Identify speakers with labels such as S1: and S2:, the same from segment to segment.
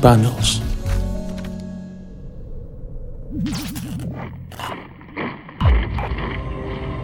S1: Panels.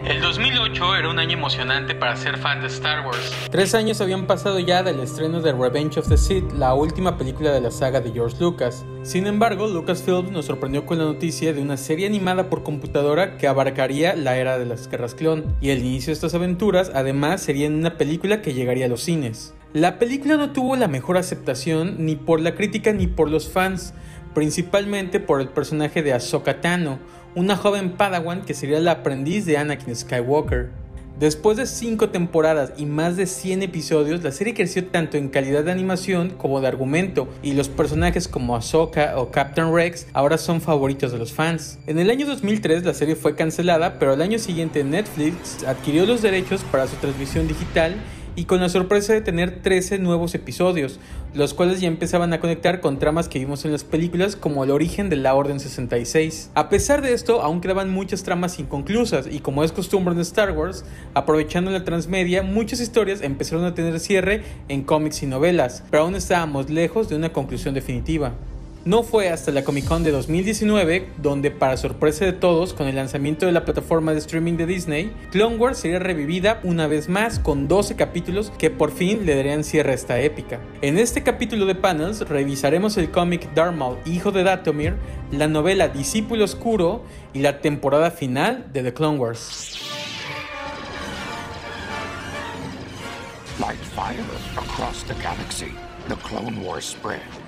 S2: El 2008 era un año emocionante para ser fan de Star Wars.
S1: Tres años habían pasado ya del estreno de Revenge of the Sith, la última película de la saga de George Lucas. Sin embargo, Lucasfilm nos sorprendió con la noticia de una serie animada por computadora que abarcaría la era de las guerras clon, y el inicio de estas aventuras además sería en una película que llegaría a los cines. La película no tuvo la mejor aceptación ni por la crítica ni por los fans, principalmente por el personaje de Ahsoka Tano, una joven Padawan que sería la aprendiz de Anakin Skywalker. Después de 5 temporadas y más de 100 episodios, la serie creció tanto en calidad de animación como de argumento, y los personajes como Ahsoka o Captain Rex ahora son favoritos de los fans. En el año 2003 la serie fue cancelada, pero al año siguiente Netflix adquirió los derechos para su transmisión digital y con la sorpresa de tener 13 nuevos episodios, los cuales ya empezaban a conectar con tramas que vimos en las películas como el origen de la Orden 66. A pesar de esto, aún quedaban muchas tramas inconclusas y como es costumbre en Star Wars, aprovechando la transmedia, muchas historias empezaron a tener cierre en cómics y novelas, pero aún estábamos lejos de una conclusión definitiva. No fue hasta la Comic Con de 2019 donde, para sorpresa de todos, con el lanzamiento de la plataforma de streaming de Disney, Clone Wars sería revivida una vez más con 12 capítulos que por fin le darían cierre a esta épica. En este capítulo de panels revisaremos el cómic Darth Maul, hijo de Datomir, la novela Discípulo Oscuro y la temporada final de The Clone Wars.
S3: Like fire across the galaxy, the Clone Wars spread.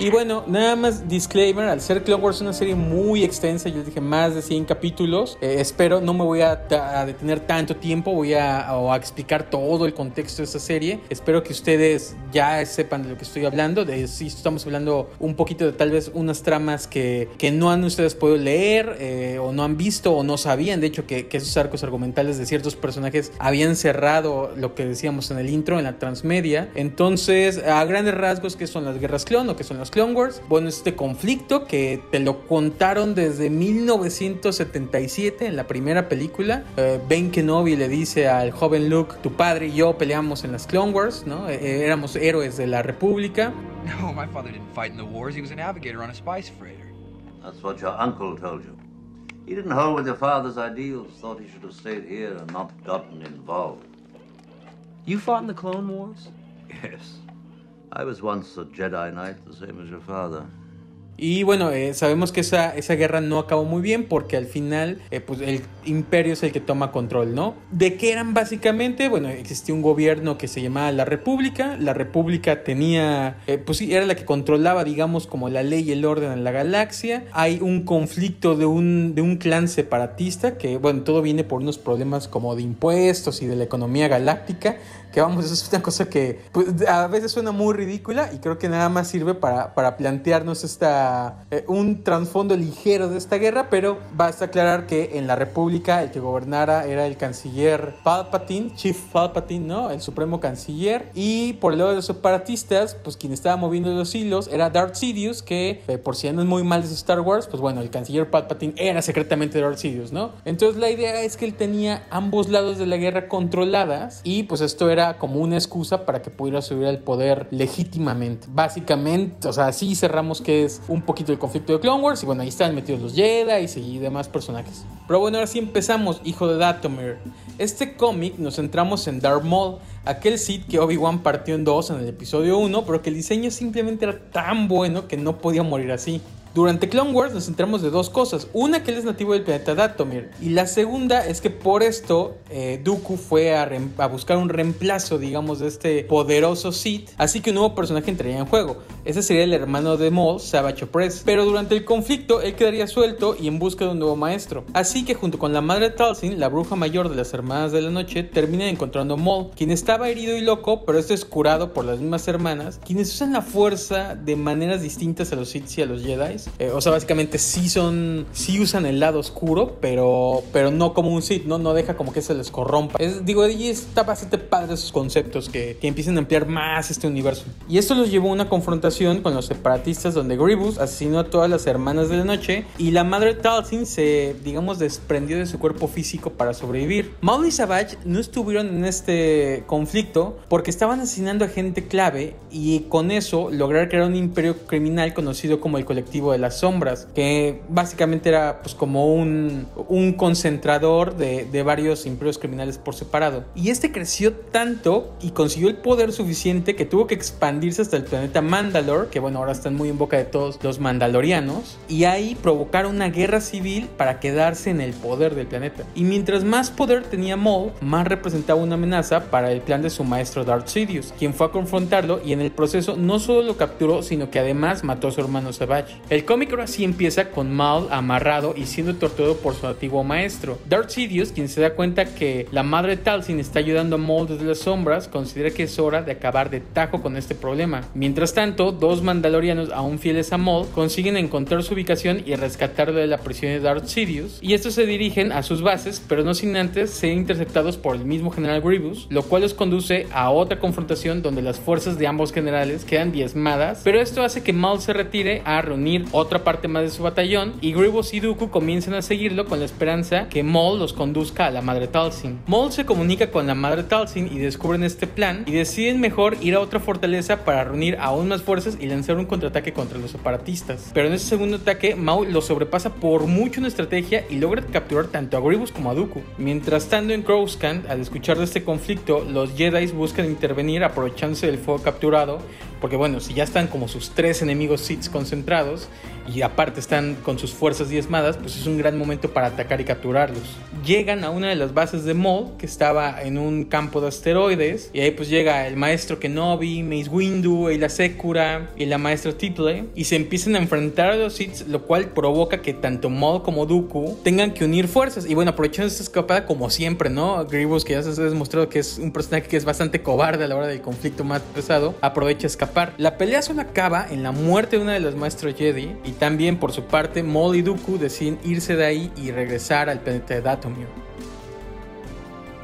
S1: Y bueno, nada más disclaimer, al ser Clone Wars una serie muy extensa, yo dije más de 100 capítulos, eh, espero no me voy a, a, detener tanto tiempo, voy a, a, explicar todo el contexto de esta serie, espero que ustedes ya sepan de lo que estoy hablando, de si estamos hablando un poquito de tal vez unas tramas que, que no han ustedes podido leer eh, o no han visto o no sabían, de hecho que, que esos arcos argumentales de ciertos personajes habían cerrado lo que decíamos en el intro, en la transmedia, entonces a grandes rasgos que son las guerras clon o que son las Clone Wars. Bueno, este conflicto que te lo contaron desde 1977 en la primera película. Eh, ben Kenobi le dice al joven Luke, tu padre y yo peleamos en las Clone Wars, ¿no? Eh, éramos héroes de la República.
S4: No, my father didn't fight in the wars. He was a navigator on a spice freighter.
S5: That's what your uncle told you. He didn't hold with your father's ideals, thought he should have stayed here and not gotten involved.
S4: You fought in the Clone Wars?
S5: Yes. I was once a Jedi Knight, the same as your father.
S1: Y bueno, eh, sabemos que esa, esa guerra no acabó muy bien porque al final eh, pues el imperio es el que toma control, ¿no? ¿De qué eran básicamente? Bueno, existía un gobierno que se llamaba la República. La República tenía, eh, pues sí, era la que controlaba, digamos, como la ley y el orden en la galaxia. Hay un conflicto de un, de un clan separatista que, bueno, todo viene por unos problemas como de impuestos y de la economía galáctica. Que vamos, eso es una cosa que pues, a veces suena muy ridícula y creo que nada más sirve para, para plantearnos esta, eh, un trasfondo ligero de esta guerra, pero basta aclarar que en la República el que gobernara era el canciller Palpatine, Chief Palpatine, ¿no? El supremo canciller. Y por el lado de los separatistas, pues quien estaba moviendo los hilos era Darth Sidious, que eh, por si andan muy mal de Star Wars, pues bueno, el canciller Palpatine era secretamente Darth Sidious, ¿no? Entonces la idea es que él tenía ambos lados de la guerra controladas y pues esto era como una excusa para que pudiera subir al poder legítimamente. Básicamente, o sea, así cerramos que es un poquito el conflicto de Clone Wars y bueno, ahí están metidos los Jedi y demás personajes. Pero bueno, ahora sí empezamos, hijo de Datomir. Este cómic nos centramos en Darth Maul, aquel Sith que Obi-Wan partió en dos en el episodio 1, pero que el diseño simplemente era tan bueno que no podía morir así. Durante Clone Wars nos centramos de dos cosas. Una que él es nativo del planeta Datomir. Y la segunda es que por esto eh, Dooku fue a, buscar un reemplazo, digamos, de este poderoso Sith. Así que un nuevo personaje entraría en juego. Ese sería el hermano de Maul, Savage Opress. Pero durante el conflicto él quedaría suelto y en busca de un nuevo maestro. Así que junto con la madre Talsin, la bruja mayor de las Hermanas de la Noche, termina encontrando a Maul, quien estaba herido y loco, pero este es curado por las mismas hermanas, quienes usan la fuerza de maneras distintas a los Sith y a los Jedi Eh, o sea, básicamente sí son, sí usan el lado oscuro, pero, pero no como un Sith, ¿no? No deja como que se les corrompa. Es, digo, y está bastante padre esos conceptos que, que empiezan a ampliar más este universo. Y esto los llevó a una confrontación con los separatistas donde Grievous asesinó a todas las hermanas de la noche y la madre Talzin se, digamos, desprendió de su cuerpo físico para sobrevivir. Maul y Savage no estuvieron en este conflicto porque estaban asesinando a gente clave y con eso lograr crear un imperio criminal conocido como el colectivo de las sombras, que básicamente era pues como un, un concentrador de, de varios imperios criminales por separado. Y este creció tanto y consiguió el poder suficiente que tuvo que expandirse hasta el planeta Mandalore, que bueno, ahora están muy en boca de todos los mandalorianos, y ahí provocar una guerra civil para quedarse en el poder del planeta. Y mientras más poder tenía Maul, más representaba una amenaza para el plan de su maestro Darth Sidious, quien fue a confrontarlo y en el proceso no solo lo capturó, sino que además mató a su hermano Savage. Cómic ahora sí empieza con Maul amarrado y siendo torturado por su antiguo maestro. Darth Sidious, quien se da cuenta que la madre Talzin está ayudando a Maul desde las sombras, considera que es hora de acabar de tajo con este problema. Mientras tanto, dos mandalorianos aún fieles a Maul consiguen encontrar su ubicación y rescatarlo de la prisión de Darth Sidious, y estos se dirigen a sus bases, pero no sin antes ser interceptados por el mismo general Grievous, lo cual los conduce a otra confrontación donde las fuerzas de ambos generales quedan diezmadas, pero esto hace que Maul se retire a reunir otra parte más de su batallón y Grievous y Dooku comienzan a seguirlo con la esperanza que Maul los conduzca a la madre Talzin. Maul se comunica con la madre Talzin y descubren este plan y deciden mejor ir a otra fortaleza para reunir aún más fuerzas y lanzar un contraataque contra los separatistas. Pero en ese segundo ataque, Maul lo sobrepasa por mucho en estrategia y logra capturar tanto a Grievous como a Dooku. Mientras estando en Coruscant, al escuchar de este conflicto, los Jedi buscan intervenir aprovechándose del fuego capturado, porque bueno, si ya están como sus tres enemigos Sith concentrados y aparte están con sus fuerzas diezmadas, pues es un gran momento para atacar y capturarlos. Llegan a una de las bases de Maul, que estaba en un campo de asteroides, y ahí pues llega el maestro Kenobi, Mace Windu, y la Sekura y la maestra Tiple, y se empiezan a enfrentar a los Sith, lo cual provoca que tanto Maul como Dooku tengan que unir fuerzas. Y bueno, aprovechando esta escapada como siempre, ¿no? Grievous, que ya se ha demostrado que es un personaje que es bastante cobarde a la hora del conflicto más pesado, aprovecha a escapar. La pelea solo acaba en la muerte de una de los maestros Jedi, y también por su parte Maul y Dooku deciden irse de ahí y regresar al planeta de Dathomir.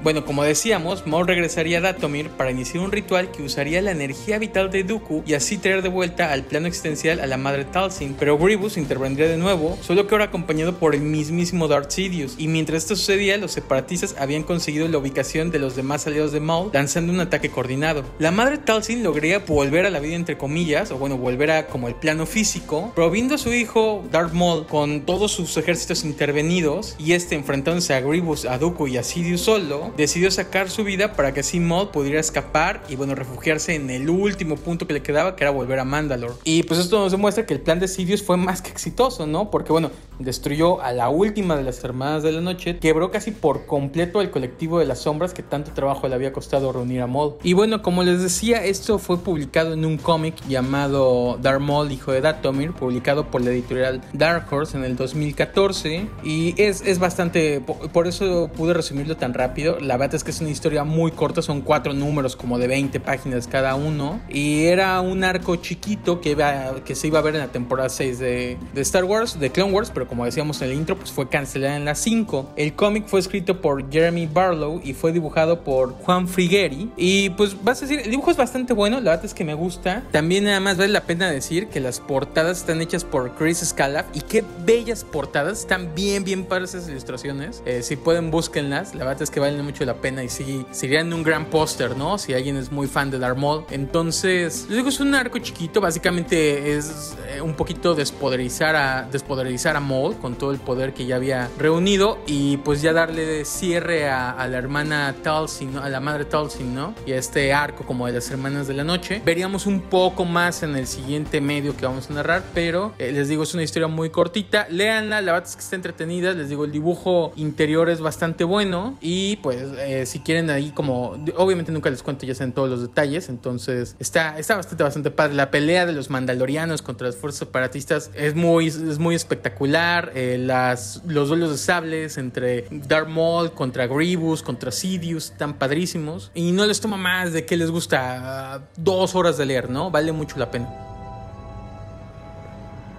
S1: Bueno, como decíamos, Maul regresaría a Datomir para iniciar un ritual que usaría la energía vital de Dooku y así traer de vuelta al plano existencial a la madre Talzin, pero Grievous intervendría de nuevo, solo que ahora acompañado por el mismísimo Darth Sidious, y mientras esto sucedía, los separatistas habían conseguido la ubicación de los demás aliados de Maul, lanzando un ataque coordinado. La madre Talzin lograría volver a la vida entre comillas, o bueno, volver a como el plano físico, pero viendo a su hijo Darth Maul con todos sus ejércitos intervenidos, y este enfrentándose a Grievous, a Dooku y a Sidious solo, decidió sacar su vida para que así Maul pudiera escapar y bueno, refugiarse en el último punto que le quedaba, que era volver a Mandalore. Y pues esto nos demuestra que el plan de Sidious fue más que exitoso, ¿no? Porque bueno, destruyó a la última de las hermanas de la noche, quebró casi por completo el colectivo de las sombras que tanto trabajo le había costado reunir a Maul. Y bueno, como les decía, esto fue publicado en un cómic llamado Darth Maul, hijo de Datomir, publicado por la editorial Dark Horse en el 2014. Y es, es bastante, por eso pude resumirlo tan rápido. La verdad es que es una historia muy corta, son cuatro números como de 20 páginas cada uno. Y era un arco chiquito que, se iba a ver en la temporada 6 de, Star Wars, de Clone Wars, pero como decíamos en el intro, pues fue cancelada en la 5. El cómic fue escrito por Jeremy Barlow y fue dibujado por Juan Frigueri. Y pues vas a decir, el dibujo es bastante bueno, la verdad es que me gusta. También nada más vale la pena decir que las portadas están hechas por Chris Scalaf y qué bellas portadas, están bien, bien padres esas ilustraciones. Eh, si pueden, búsquenlas, la verdad es que valen mucho la pena y sí, serían un gran póster, ¿no? Si alguien es muy fan de Darth Maul. Entonces, les digo, es un arco chiquito, básicamente es eh, un poquito despoderizar a, despoderizar a Maul con todo el poder que ya había reunido y pues ya darle cierre a, la hermana Talzin, ¿no? a la madre Talzin, ¿no? Y a este arco como de las hermanas de la noche. Veríamos un poco más en el siguiente medio que vamos a narrar, pero eh, les digo, es una historia muy cortita. Léanla, la verdad es que está entretenida. Les digo, el dibujo interior es bastante bueno y pues eh, si quieren ahí como, obviamente nunca les cuento ya en todos los detalles, entonces está, está bastante, bastante padre. La pelea de los mandalorianos contra las fuerzas separatistas es muy, es muy espectacular. Eh, las, los duelos de sables entre Darth Maul contra Grievous, contra Sidious, están padrísimos. Y no les toma más de que les gusta dos horas de leer, ¿no? Vale mucho la pena.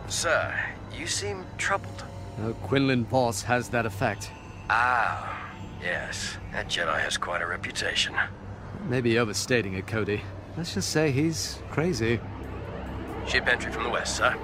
S6: Sir, You seem troubled.
S7: Uh, Quinlan Voss has that effect.
S6: Ah, yes. That Jedi has quite a reputation.
S7: Maybe overstating it, Cody. Let's just say he's crazy.
S6: Ship entry from the west, sir.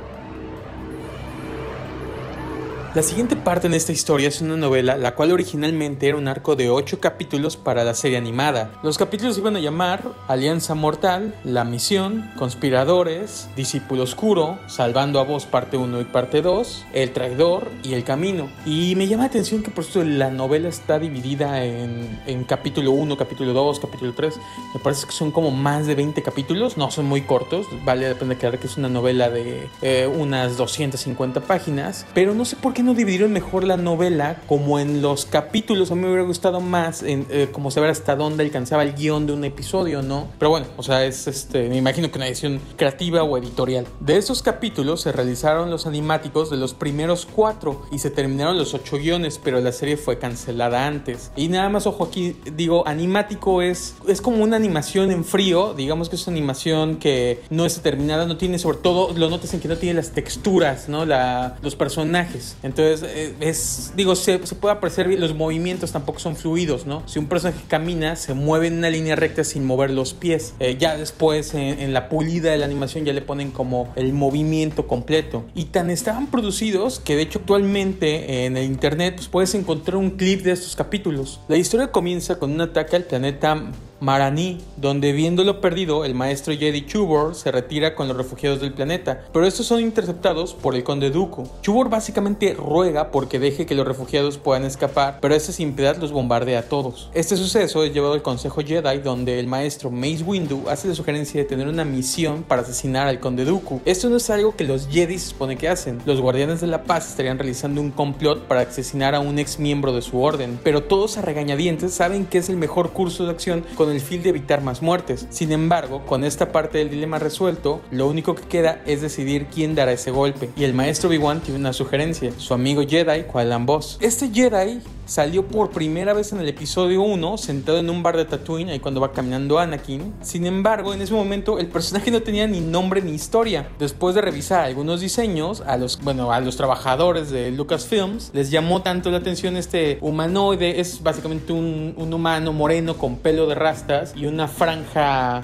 S1: La siguiente parte en esta historia es una novela, la cual originalmente era un arco de 8 capítulos para la serie animada. Los capítulos iban a llamar Alianza Mortal, La Misión, Conspiradores, Discípulo Oscuro, Salvando a Vos parte 1 y parte 2, El Traidor y El Camino. Y me llama la atención que por eso la novela está dividida en, en capítulo 1, capítulo 2, capítulo 3. Me parece que son como más de 20 capítulos, no son muy cortos, vale la pena aclarar que es una novela de eh, unas 250 páginas, pero no sé por qué no dividieron mejor la novela como en los capítulos? A mí me hubiera gustado más eh, como saber hasta dónde alcanzaba el guion de un episodio, ¿no? Pero bueno, o sea, es este, me imagino que una edición creativa o editorial. De esos capítulos se realizaron los animáticos de los primeros cuatro y se terminaron los ocho guiones, pero la serie fue cancelada antes. Y nada más, ojo aquí, digo, animático es, es como una animación en frío, digamos que es una animación que no es determinada, no tiene sobre todo, lo notas en que no tiene las texturas, ¿no? La, los personajes. Entonces, eh, es, digo, se, puede apreciar bien, los movimientos tampoco son fluidos, ¿no? Si un personaje camina, se mueve en una línea recta sin mover los pies. Eh, ya después, en, la pulida de la animación, ya le ponen como el movimiento completo. Y tan estaban producidos que, de hecho, actualmente en el internet pues, puedes encontrar un clip de estos capítulos. La historia comienza con un ataque al planeta Marani, donde viéndolo perdido, el maestro Jedi Chubor se retira con los refugiados del planeta, pero estos son interceptados por el conde Dooku. Chubor básicamente ruega porque deje que los refugiados puedan escapar, pero este sin piedad los bombardea a todos. Este suceso es llevado al Consejo Jedi, donde el maestro Mace Windu hace la sugerencia de tener una misión para asesinar al conde Dooku. Esto no es algo que los Jedi se supone que hacen. Los guardianes de la paz estarían realizando un complot para asesinar a un ex miembro de su orden, pero todos a regañadientes saben que es el mejor curso de acción con el fin de evitar más muertes. Sin embargo, con esta parte del dilema resuelto, lo único que queda es decidir quién dará ese golpe. Y el maestro Obi-Wan tiene una sugerencia, su amigo Jedi, Qualan Boss. Este Jedi salió por primera vez en el episodio 1 sentado en un bar de Tatooine, ahí cuando va caminando Anakin. Sin embargo, en ese momento el personaje no tenía ni nombre ni historia. Después de revisar algunos diseños, a los, bueno, a los trabajadores de Lucasfilms les llamó tanto la atención este humanoide. Es básicamente un, humano moreno con pelo de rastas y una franja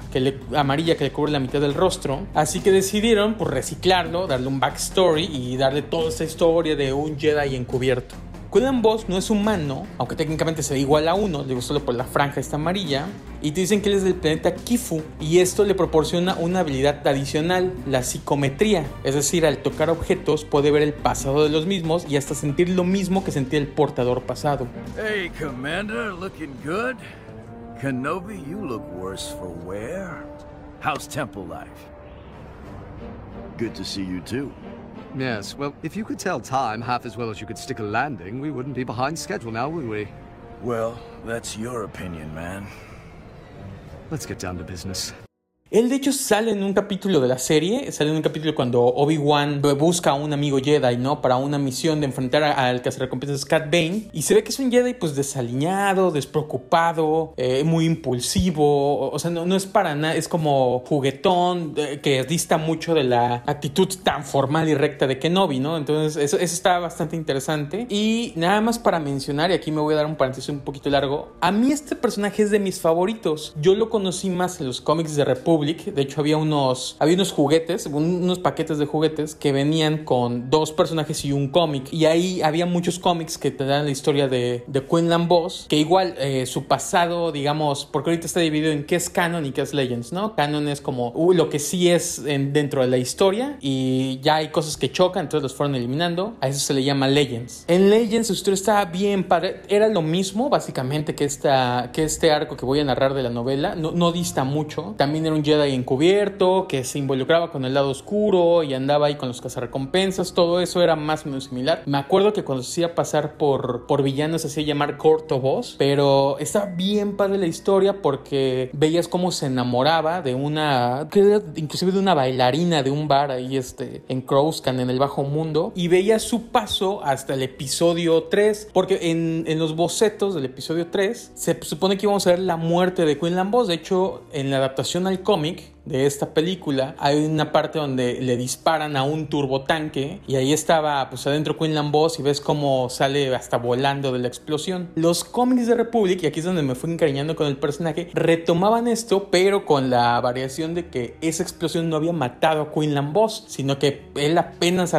S1: amarilla que le cubre la mitad del rostro. Así que decidieron por reciclarlo, darle un backstory y darle toda esa historia de un Jedi encubierto. Quillan Boss no es humano, aunque técnicamente se ve igual a uno, digo solo por la franja esta amarilla, y te dicen que él es del planeta Kifu, y esto le proporciona una habilidad adicional, la psicometría, es decir, al tocar objetos puede ver el pasado de los mismos y hasta sentir lo mismo que sentía el portador pasado.
S8: Hey, Commander, looking good? Kenobi, you look worse for wear. How's temple life? Good to see you too.
S7: Yes, well, if you could tell time half as well as you could stick a landing, we wouldn't be behind schedule now, would we?
S8: Well, that's your opinion, man.
S7: Let's get down to business.
S1: Él de hecho sale en un capítulo de la serie, sale en un capítulo cuando Obi-Wan busca a un amigo Jedi, ¿no? Para una misión de enfrentar al cazarrecompensas Cat Bane. Y se ve que es un Jedi pues desaliñado, despreocupado, eh, muy impulsivo, o sea, no, no es para nada, es como juguetón, eh, que dista mucho de la actitud tan formal y recta de Kenobi, ¿no? Entonces eso, eso está bastante interesante. Y nada más para mencionar, y aquí me voy a dar un paréntesis un poquito largo, a mí este personaje es de mis favoritos. Yo lo conocí más en los cómics de Republic de hecho, había unos, había unos juguetes, unos paquetes de juguetes que venían con dos personajes y un cómic. Y ahí había muchos cómics que te dan la historia de, de Quinlan Boss, que igual eh, su pasado, digamos, porque ahorita está dividido en qué es canon y qué es Legends, ¿no? Canon es como uh, lo que sí es en, dentro de la historia y ya hay cosas que chocan, entonces los fueron eliminando. A eso se le llama Legends. En Legends, historia estaba bien padre. Era lo mismo, básicamente, que, esta, que este arco que voy a narrar de la novela. No, no dista mucho. También era un Jedi encubierto que se involucraba con el lado oscuro y andaba ahí con los cazarrecompensas, todo eso era más o menos similar. Me acuerdo que cuando se hacía pasar por, por villano se hacía llamar Corto Boss, pero estaba bien padre la historia porque veías cómo se enamoraba de una, inclusive de una bailarina de un bar ahí este, en Crowscan, en el bajo mundo, y veías su paso hasta el episodio 3, porque en, en los bocetos del episodio 3 se supone que íbamos a ver la muerte de Quinlan Boss, de hecho en la adaptación al cómic comic de esta película hay una parte donde le disparan a un turbotanque y ahí estaba pues adentro Quinlan Boss y ves cómo sale hasta volando de la explosión. Los cómics de Republic, y aquí es donde me fui encariñando con el personaje, retomaban esto, pero con la variación de que esa explosión no había matado a Quinlan Boss, sino que él apenas,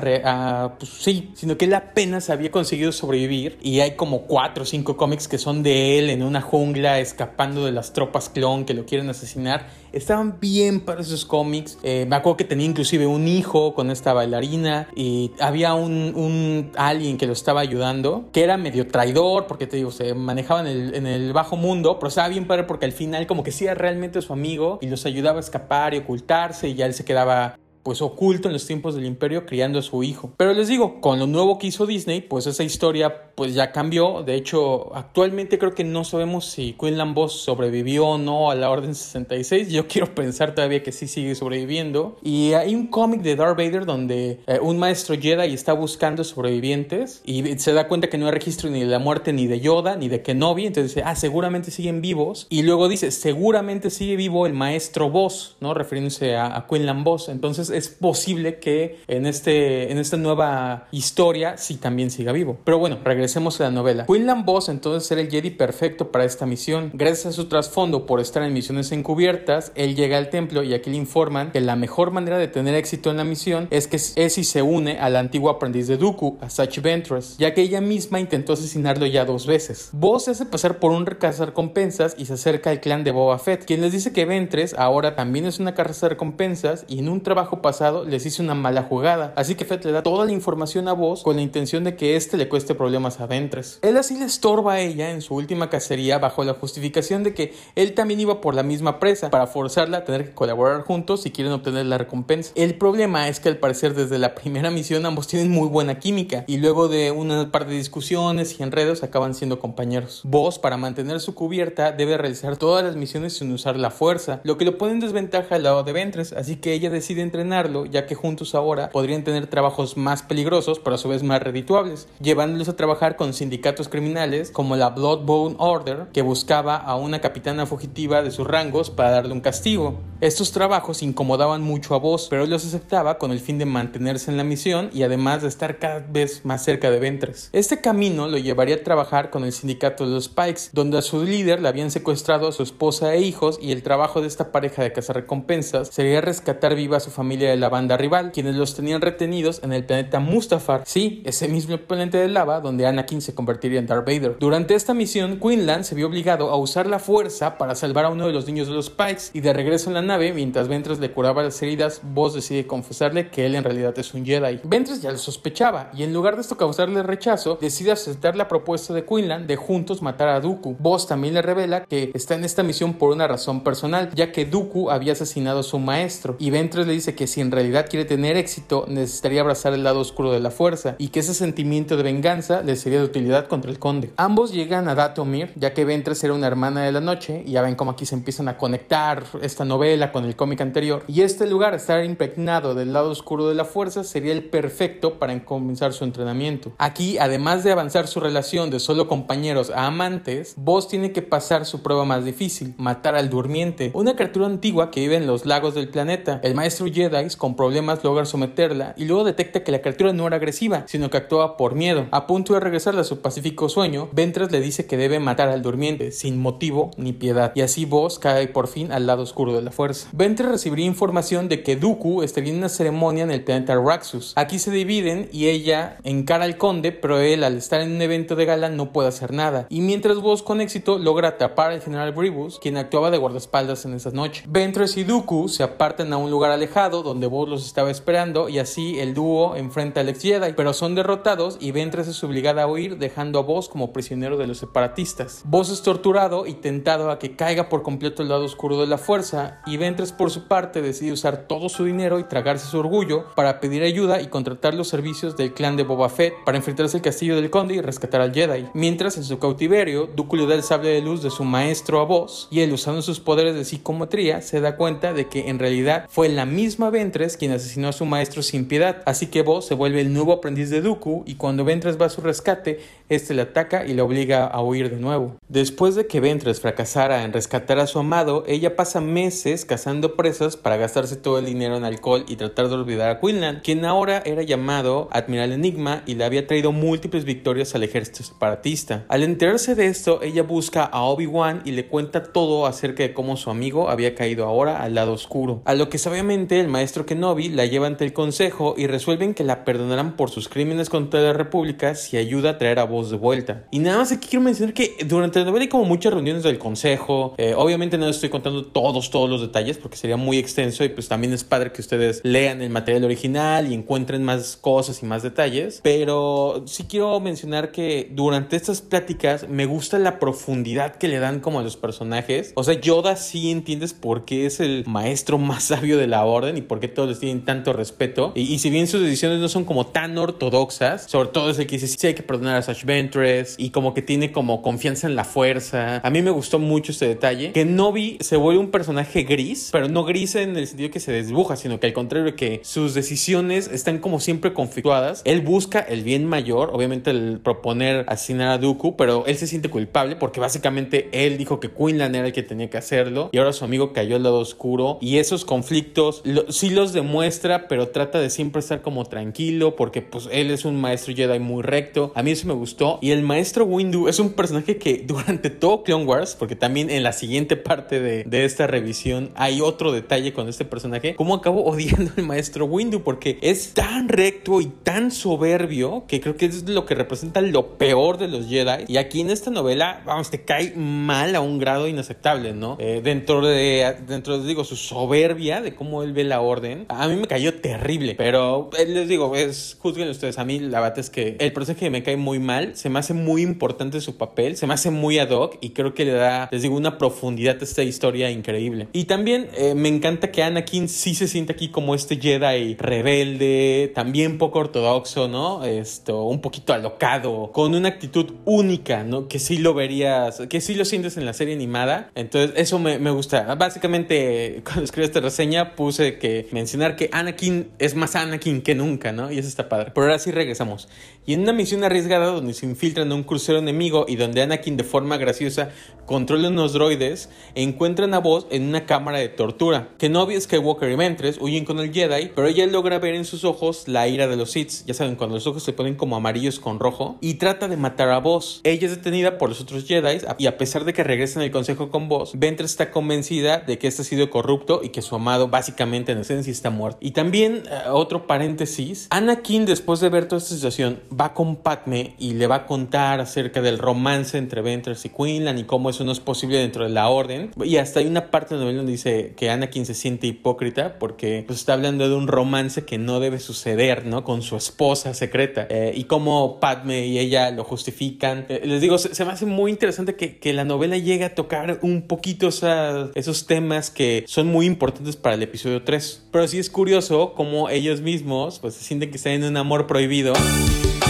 S1: pues sí, sino que él apenas había conseguido sobrevivir y hay como cuatro o cinco cómics que son de él en una jungla escapando de las tropas clon que lo quieren asesinar Estaban bien para esos cómics. Eh, me acuerdo que tenía inclusive un hijo con esta bailarina y había un, un, alguien que lo estaba ayudando, que era medio traidor, porque te digo, se manejaba en el, en el bajo mundo, pero estaba bien padre porque al final como que sí era realmente su amigo y los ayudaba a escapar y ocultarse y ya él se quedaba pues oculto en los tiempos del imperio criando a su hijo. Pero les digo, con lo nuevo que hizo Disney, pues esa historia pues ya cambió. De hecho, actualmente creo que no sabemos si Quinlan Boss sobrevivió o no a la Orden 66. Yo quiero pensar todavía que sí sigue sobreviviendo. Y hay un cómic de Darth Vader donde eh, un maestro Jedi está buscando sobrevivientes y se da cuenta que no hay registro ni de la muerte ni de Yoda ni de Kenobi. Entonces dice, ah, seguramente siguen vivos. Y luego dice, seguramente sigue vivo el maestro Boss, ¿no? Refiriéndose a, Quinlan Boss. Entonces es posible que en, este, en esta nueva historia sí también siga vivo. Pero bueno, regresemos a la novela. Quinlan Boss entonces era el Jedi perfecto para esta misión. Gracias a su trasfondo por estar en misiones encubiertas, él llega al templo y aquí le informan que la mejor manera de tener éxito en la misión es que es si se une al antiguo aprendiz de Dooku, a Sachi Ventress, ya que ella misma intentó asesinarlo ya dos veces. Boss se hace pasar por un recompensas y se acerca al clan de Boba Fett, quien les dice que Ventress ahora también es una recompensas y en un trabajo pasado les hizo una mala jugada. Así que Fett le da toda la información a Vos con la intención de que éste le cueste problemas a Ventres. Él así le estorba a ella en su última cacería bajo la justificación de que él también iba por la misma presa para forzarla a tener que colaborar juntos si quieren obtener la recompensa. El problema es que al parecer desde la primera misión ambos tienen muy buena química y luego de una par de discusiones y enredos acaban siendo compañeros. Vos para mantener su cubierta debe realizar todas las misiones sin usar la fuerza, lo que lo pone en desventaja al lado de Ventres, así que ella decide entrenar ya que juntos ahora podrían tener trabajos más peligrosos, pero a su vez más redituables, llevándolos a trabajar con sindicatos criminales como la Bloodbone Order, que buscaba a una capitana fugitiva de sus rangos para darle un castigo. Estos trabajos incomodaban mucho a Voss, pero él los aceptaba con el fin de mantenerse en la misión y además de estar cada vez más cerca de Ventres. Este camino lo llevaría a trabajar con el sindicato de los Spikes, donde a su líder le habían secuestrado a su esposa e hijos y el trabajo de esta pareja de cazarrecompensas sería rescatar viva a su familia de la banda rival, quienes los tenían retenidos en el planeta Mustafar. Sí, ese mismo planeta de lava donde Anakin se convertiría en Darth Vader. Durante esta misión, Quinlan se vio obligado a usar la fuerza para salvar a uno de los niños de los Pikes y de regreso en la nave, mientras Ventress le curaba las heridas, Boss decide confesarle que él en realidad es un Jedi. Ventress ya lo sospechaba y en lugar de esto causarle rechazo, decide aceptar la propuesta de Quinlan de juntos matar a Dooku. Boss también le revela que está en esta misión por una razón personal, ya que Dooku había asesinado a su maestro y Ventress le dice que si en realidad quiere tener éxito, necesitaría abrazar el lado oscuro de la fuerza y que ese sentimiento de venganza le sería de utilidad contra el conde. Ambos llegan a Datomir, ya que Ventress era una hermana de la noche, y ya ven cómo aquí se empiezan a conectar esta novela con el cómic anterior. Y este lugar, estar impregnado del lado oscuro de la fuerza, sería el perfecto para comenzar su entrenamiento. Aquí, además de avanzar su relación de solo compañeros a amantes, Vos tiene que pasar su prueba más difícil, matar al durmiente, una criatura antigua que vive en los lagos del planeta. El maestro Jedi con problemas logra someterla y luego detecta que la criatura no era agresiva, sino que actuaba por miedo. A punto de regresar a su pacífico sueño, Ventress le dice que debe matar al durmiente, sin motivo ni piedad, y así Vos cae por fin al lado oscuro de la fuerza. Ventress recibiría información de que Dooku estaría en una ceremonia en el planeta Raxus. Aquí se dividen y ella encara al conde, pero él al estar en un evento de gala no puede hacer nada. Y mientras Vos con éxito logra atrapar al general Grievous, quien actuaba de guardaespaldas en esa noche. Ventress y Dooku se apartan a un lugar alejado donde Vos los estaba esperando y así el dúo enfrenta al ex Jedi, pero son derrotados y Ventress es obligada a huir dejando a Vos como prisionero de los separatistas. Vos es torturado y tentado a que caiga por completo el lado oscuro de la fuerza y Ventress por su parte decide usar todo su dinero y tragarse su orgullo para pedir ayuda y contratar los servicios del clan de Boba Fett para enfrentarse al castillo del conde y rescatar al Jedi. Mientras en su cautiverio, Dooku le da el sable de luz de su maestro a Vos y él usando sus poderes de psicometría se da cuenta de que en realidad fue la misma Ventres quien asesinó a su maestro sin piedad, así que Bo se vuelve el nuevo aprendiz de Dooku y cuando Ventres va a su rescate, este le ataca y le obliga a huir de nuevo. Después de que Ventres fracasara en rescatar a su amado, ella pasa meses cazando presas para gastarse todo el dinero en alcohol y tratar de olvidar a Quinlan, quien ahora era llamado Admiral Enigma y le había traído múltiples victorias al ejército separatista. Al enterarse de esto, ella busca a Obi-Wan y le cuenta todo acerca de cómo su amigo había caído ahora al lado oscuro. A lo que sabiamente el maestro Kenobi la lleva ante el consejo y resuelven que la perdonarán por sus crímenes contra la República si ayuda a traer a de vuelta. Y nada más aquí quiero mencionar que durante la novela hay como muchas reuniones del consejo. Eh, obviamente no estoy contando todos, todos los detalles porque sería muy extenso y pues también es padre que ustedes lean el material original y encuentren más cosas y más detalles. Pero sí quiero mencionar que durante estas pláticas me gusta la profundidad que le dan como a los personajes. O sea, Yoda sí entiendes por qué es el maestro más sabio de la orden y por qué todos les tienen tanto respeto. Y, y si bien sus decisiones no son como tan ortodoxas, sobre todo es el que dice sí hay que perdonar a Sash Ventress y como que tiene como confianza en la fuerza. A mí me gustó mucho este detalle. Que Novi se vuelve un personaje gris, pero no gris en el sentido que se desbuja, sino que al contrario que sus decisiones están como siempre conflictuadas. Él busca el bien mayor, obviamente el proponer asesinar a Dooku, pero él se siente culpable porque básicamente él dijo que Quinlan era el que tenía que hacerlo y ahora su amigo cayó al lado oscuro y esos conflictos sí los demuestra, pero trata de siempre estar como tranquilo porque pues él es un maestro Jedi muy recto. A mí eso me gustó y el maestro Windu es un personaje que durante todo Clone Wars, porque también en la siguiente parte de, de esta revisión hay otro detalle con este personaje, como acabo odiando al maestro Windu porque es tan recto y tan soberbio que creo que es lo que representa lo peor de los Jedi. Y aquí en esta novela, vamos, te cae mal a un grado inaceptable, ¿no? Eh, dentro de, dentro de, digo, su soberbia de cómo él ve la orden, a mí me cayó terrible. Pero eh, les digo, es, juzguen ustedes, a mí la verdad es que el personaje me cae muy mal, se me hace muy importante su papel, se me hace muy ad hoc y creo que le da, les digo, una profundidad a esta historia increíble. Y también eh, me encanta que Anakin sí se siente aquí como este Jedi rebelde, también poco ortodoxo, ¿no? Esto, un poquito alocado, con una actitud única, ¿no? Que sí lo verías, que sí lo sientes en la serie animada. Entonces, eso me, me gusta. Básicamente, cuando escribí esta reseña, puse que mencionar que Anakin es más Anakin que nunca, ¿no? Y eso está padre. Pero ahora sí regresamos. Y en una misión arriesgada donde se infiltran a un crucero enemigo y donde Anakin de forma graciosa controla unos droides, encuentran a Voz en una cámara de tortura. Kenobi, Skywalker y Ventress huyen con el Jedi, pero ella logra ver en sus ojos la ira de los Sith. Ya saben, cuando los ojos se ponen como amarillos con rojo. Y trata de matar a Voz. Ella es detenida por los otros Jedi y a pesar de que regresen al consejo con Voz, Ventress está convencida de que este ha sido corrupto y que su amado básicamente en esencia está muerto. Y también, uh, otro paréntesis, Anakin después de ver toda esta situación va con Padme y le va a contar acerca del romance entre Ventress y Quinlan y cómo eso no es posible dentro de la orden. Y hasta hay una parte de la novela donde dice que Anakin se siente hipócrita porque pues, está hablando de un romance que no debe suceder, ¿no? Con su esposa secreta. Eh, y cómo Padme y ella lo justifican. Eh, les digo, se, me hace muy interesante que, que, la novela llegue a tocar un poquito esa, esos temas que son muy importantes para el episodio 3. Pero sí es curioso cómo ellos mismos pues se sienten que están en un amor prohibido.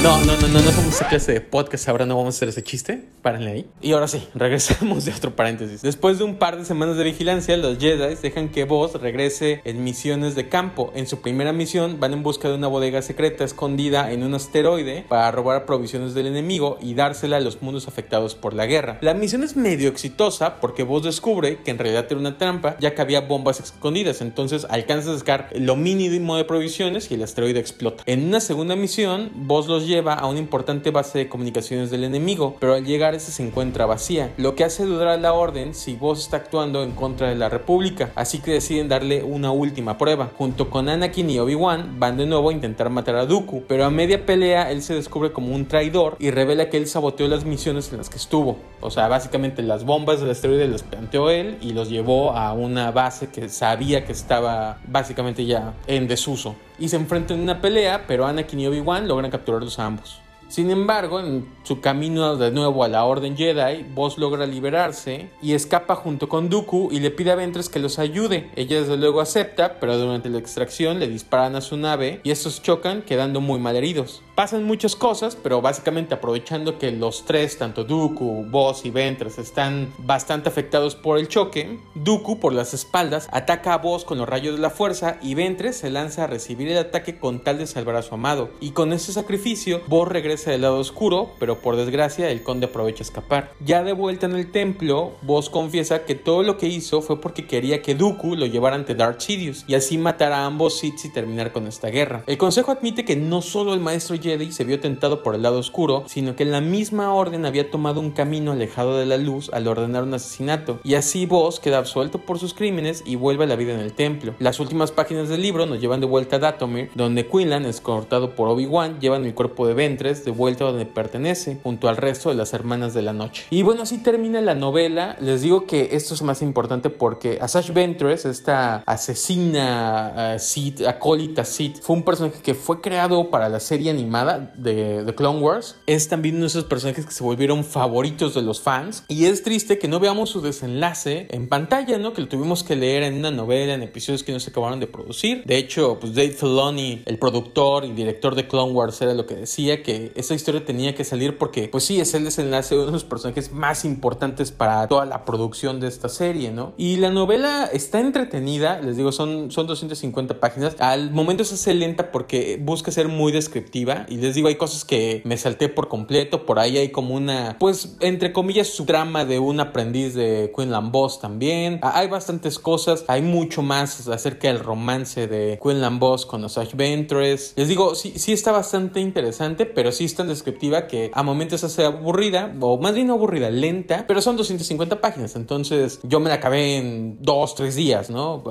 S1: No, no, no, no, no somos esa clase de podcast, ahora no vamos a hacer ese chiste, párenle ahí. Y ahora sí, regresamos de otro paréntesis. Después de un par de semanas de vigilancia, los Jedi dejan que Voss regrese en misiones de campo. En su primera misión van en busca de una bodega secreta escondida en un asteroide para robar provisiones del enemigo y dársela a los mundos afectados por la guerra. La misión es medio exitosa porque Voss descubre que en realidad era una trampa ya que había bombas escondidas, entonces alcanza a sacar lo mínimo de provisiones y el asteroide explota. En una segunda misión, Voss los lleva a una importante base de comunicaciones del enemigo, pero al llegar ese se encuentra vacía, lo que hace dudar a la orden si Voss está actuando en contra de la República, así que deciden darle una última prueba. Junto con Anakin y Obi-Wan van de nuevo a intentar matar a Dooku, pero a media pelea él se descubre como un traidor y revela que él saboteó las misiones en las que estuvo. O sea, básicamente las bombas del asteroide las planteó él y los llevó a una base que sabía que estaba básicamente ya en desuso y se enfrentan en una pelea, pero Anakin y Obi-Wan logran capturarlos a ambos. Sin embargo, en su camino de nuevo a la Orden Jedi, Boss logra liberarse y escapa junto con Dooku y le pide a Ventress que los ayude. Ella desde luego acepta, pero durante la extracción le disparan a su nave y estos chocan quedando muy mal heridos. Pasan muchas cosas, pero básicamente aprovechando que los tres, tanto Dooku, Boss y Ventress, están bastante afectados por el choque, Dooku por las espaldas ataca a Boss con los rayos de la fuerza y Ventress se lanza a recibir el ataque con tal de salvar a su amado. Y con ese sacrificio, Boss regresa del lado oscuro, pero por desgracia el conde aprovecha a escapar. Ya de vuelta en el templo, Boss confiesa que todo lo que hizo fue porque quería que Dooku lo llevara ante Darth Sidious y así matar a ambos Sith y terminar con esta guerra. El consejo admite que no solo el maestro Jedi se vio tentado por el lado oscuro, sino que la misma orden había tomado un camino alejado de la luz al ordenar un asesinato, y así Boss queda absuelto por sus crímenes y vuelve a la vida en el templo. Las últimas páginas del libro nos llevan de vuelta a Datomir, donde Quinlan, escortado por Obi-Wan, llevan el cuerpo de Ventress de vuelta donde pertenece, junto al resto de las hermanas de la noche. Y bueno, así termina la novela. Les digo que esto es más importante porque Asash Ventress, esta asesina uh, Sith, acólita Sith, fue un personaje que fue creado para la serie animada de, The Clone Wars. Es también uno de esos personajes que se volvieron favoritos de los fans. Y es triste que no veamos su desenlace en pantalla, ¿no? Que lo tuvimos que leer en una novela, en episodios que no se acabaron de producir. De hecho, pues Dave Filoni, el productor y director de Clone Wars, era lo que decía que esa historia tenía que salir porque, pues sí, es el desenlace de uno de los personajes más importantes para toda la producción de esta serie, ¿no? Y la novela está entretenida, les digo, son, son 250 páginas. Al momento se hace lenta porque busca ser muy descriptiva y les digo, hay cosas que me salté por completo. Por ahí hay como una, pues, entre comillas, su trama de un aprendiz de Quinlan Boss también. Ah, hay bastantes cosas. Hay mucho más acerca del romance de Quinlan Boss con Osage Ventress. Les digo, sí, sí está bastante interesante, pero sí es tan descriptiva que a momentos hace aburrida, o más bien aburrida, lenta, pero son 250 páginas. Entonces yo me la acabé en dos, tres días, ¿no?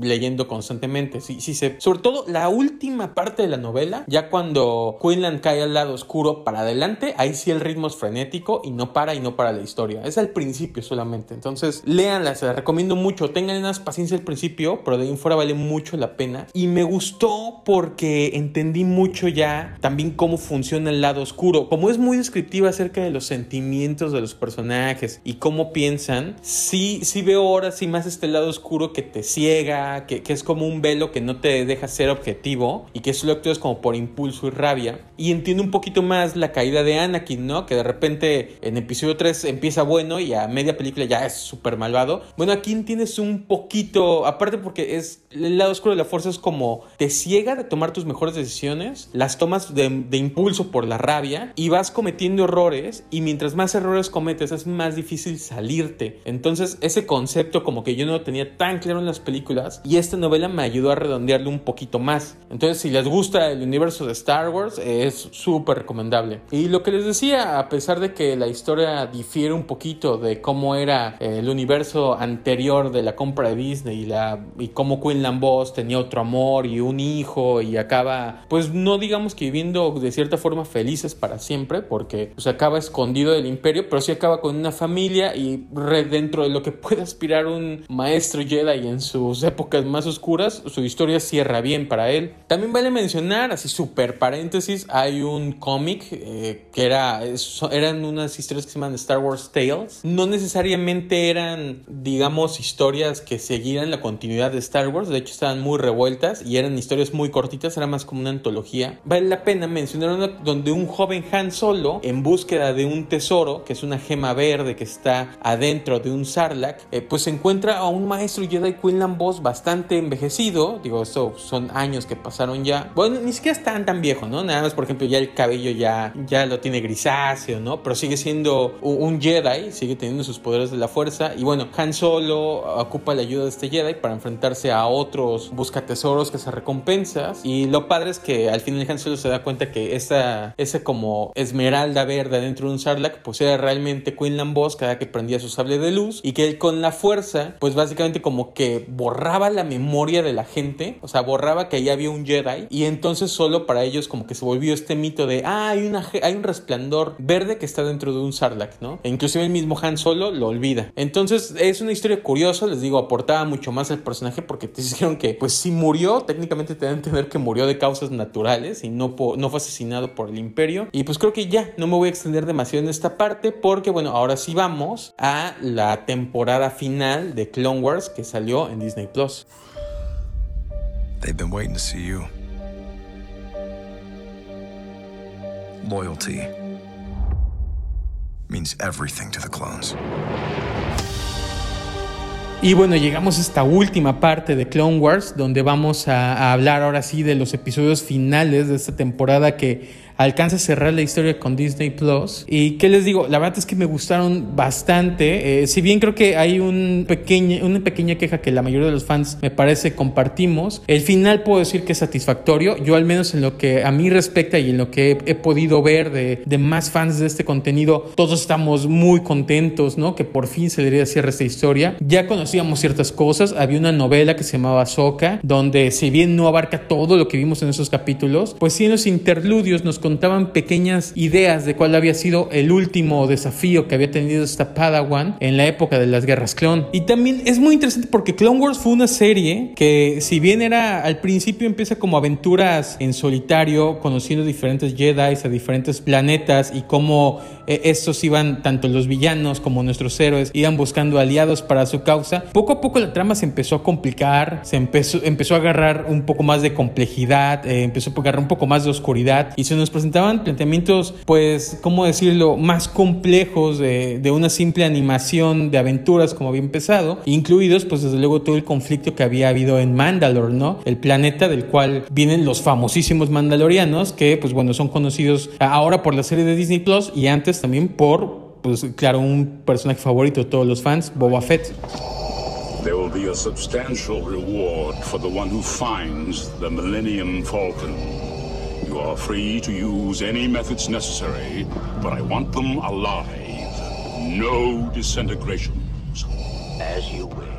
S1: Leyendo constantemente. Sí, sí, se... sobre todo la última parte de la novela, ya cuando Quinlan cae al lado oscuro para adelante, ahí sí el ritmo es frenético y no para y no para la historia. Es al principio solamente. Entonces, léanla, se la recomiendo mucho. Tengan más paciencia al principio, pero de ahí en fuera vale mucho la pena. Y me gustó porque entendí mucho ya también cómo funciona el lado oscuro. Como es muy descriptiva acerca de los sentimientos de los personajes y cómo piensan, sí, sí veo ahora sí más este lado oscuro que te ciega, que, que es como un velo que no te deja ser objetivo y que solo actúas como por impulso y rabia. Y entiendo un poquito más la caída de Anakin, ¿no? Que de repente en episodio 3 empieza bueno y a media película ya es súper malvado. Bueno, aquí entiendes un poquito, aparte porque es el lado oscuro de la fuerza es como te ciega de tomar tus mejores decisiones, las tomas de, de impulso por la rabia y vas cometiendo errores y mientras más errores cometes es más difícil salirte. Entonces ese concepto como que yo no lo tenía tan claro en las películas y esta novela me ayudó a redondearlo un poquito más. Entonces si les gusta el universo de Star Wars es súper recomendable. Y lo que les decía, a pesar de que la historia difiere un poquito de cómo era el universo anterior de la compra de Disney y, la, y cómo Quinlan Boss tenía otro amor y un hijo y acaba, pues no digamos que viviendo de cierta forma felices para siempre, porque pues acaba escondido del imperio, pero sí acaba con una familia y dentro de lo que puede aspirar un maestro Jedi en sus épocas más oscuras, su historia cierra bien para él. También vale mencionar, así super paréntesis, hay un cómic eh, que era, eran unas historias que se llaman Star Wars Tales. No necesariamente eran, digamos, historias que siguieran la continuidad de Star Wars, de hecho estaban muy revueltas y eran historias muy cortitas, era más como una antología. Vale la pena mencionar una donde un joven Han Solo, en búsqueda de un tesoro, que es una gema verde que está adentro de un Sarlacc, eh, pues encuentra a un maestro Jedi Quinlan Boss bastante envejecido, digo, esto son años que pasaron ya, bueno, ni siquiera es tan viejo, ¿no? Nada más, por ejemplo, ya el cabello ya, ya lo tiene grisáceo, ¿no? Pero sigue siendo un, Jedi, sigue teniendo sus poderes de la fuerza, y bueno, Han Solo ocupa la ayuda de este Jedi para enfrentarse a otros buscatesoros que se recompensas, y lo padre es que al final Han Solo se da cuenta que esa, ese como esmeralda verde dentro de un Sarlacc, pues era realmente Quinlan Boss cada que prendía su sable de luz, y que él con la fuerza, pues básicamente como que borraba la memoria de la gente, o sea, borraba que ahí había un Jedi, y entonces solo para ellos como que se volvió este mito de, ah, hay, una, hay un resplandor verde que está dentro de un Sarlacc, ¿no? E inclusive el mismo Han Solo lo olvida. Entonces es una historia curiosa, les digo, aportaba mucho más al personaje porque te dijeron que, pues si murió, técnicamente te deben entender que murió de causas naturales y no, no fue asesinado por el imperio. Y pues creo que ya no me voy a extender demasiado en esta parte porque bueno, ahora sí vamos a la temporada final de Clone Wars que salió en Disney Plus.
S9: They've been waiting to see you. Loyalty means everything to the clones.
S1: Y bueno, llegamos a esta última parte de Clone Wars, donde vamos a, a, hablar ahora sí de los episodios finales de esta temporada que alcanza a cerrar la historia con Disney Plus. Y qué les digo, la verdad es que me gustaron bastante. Eh, si bien creo que hay un pequeño, una pequeña queja que la mayoría de los fans me parece compartimos, el final puedo decir que es satisfactorio. Yo al menos en lo que a mí respecta y en lo que he, podido ver de, de, más fans de este contenido, todos estamos muy contentos, ¿no? Que por fin se le diera cierre esta historia. Ya conocíamos ciertas cosas. Había una novela que se llamaba Soca, donde si bien no abarca todo lo que vimos en esos capítulos, pues sí en los interludios nos contaban pequeñas ideas de cuál había sido el último desafío que había tenido esta Padawan en la época de las guerras clon. Y también es muy interesante porque Clone Wars fue una serie que si bien era al principio empieza como aventuras en solitario, conociendo diferentes Jedi a diferentes planetas y cómo eh, estos iban, tanto los villanos como nuestros héroes, iban buscando aliados para su causa, poco a poco la trama se empezó a complicar, se empezó, empezó a agarrar un poco más de complejidad, eh, empezó a agarrar un poco más de oscuridad y se nos presentaban planteamientos, pues, ¿cómo decirlo?, más complejos de, de una simple animación de aventuras como había empezado, incluidos, pues, desde luego todo el conflicto que había habido en Mandalore, ¿no? El planeta del cual vienen los famosísimos mandalorianos, que, pues, bueno, son conocidos ahora por la serie de Disney Plus y antes también por, pues, claro, un personaje favorito de todos los fans, Boba Fett.
S10: There will be a substantial reward for the one who finds the Millennium Falcon. You are free to use any methods necessary, but I want them alive. No disintegrations.
S6: As you wish.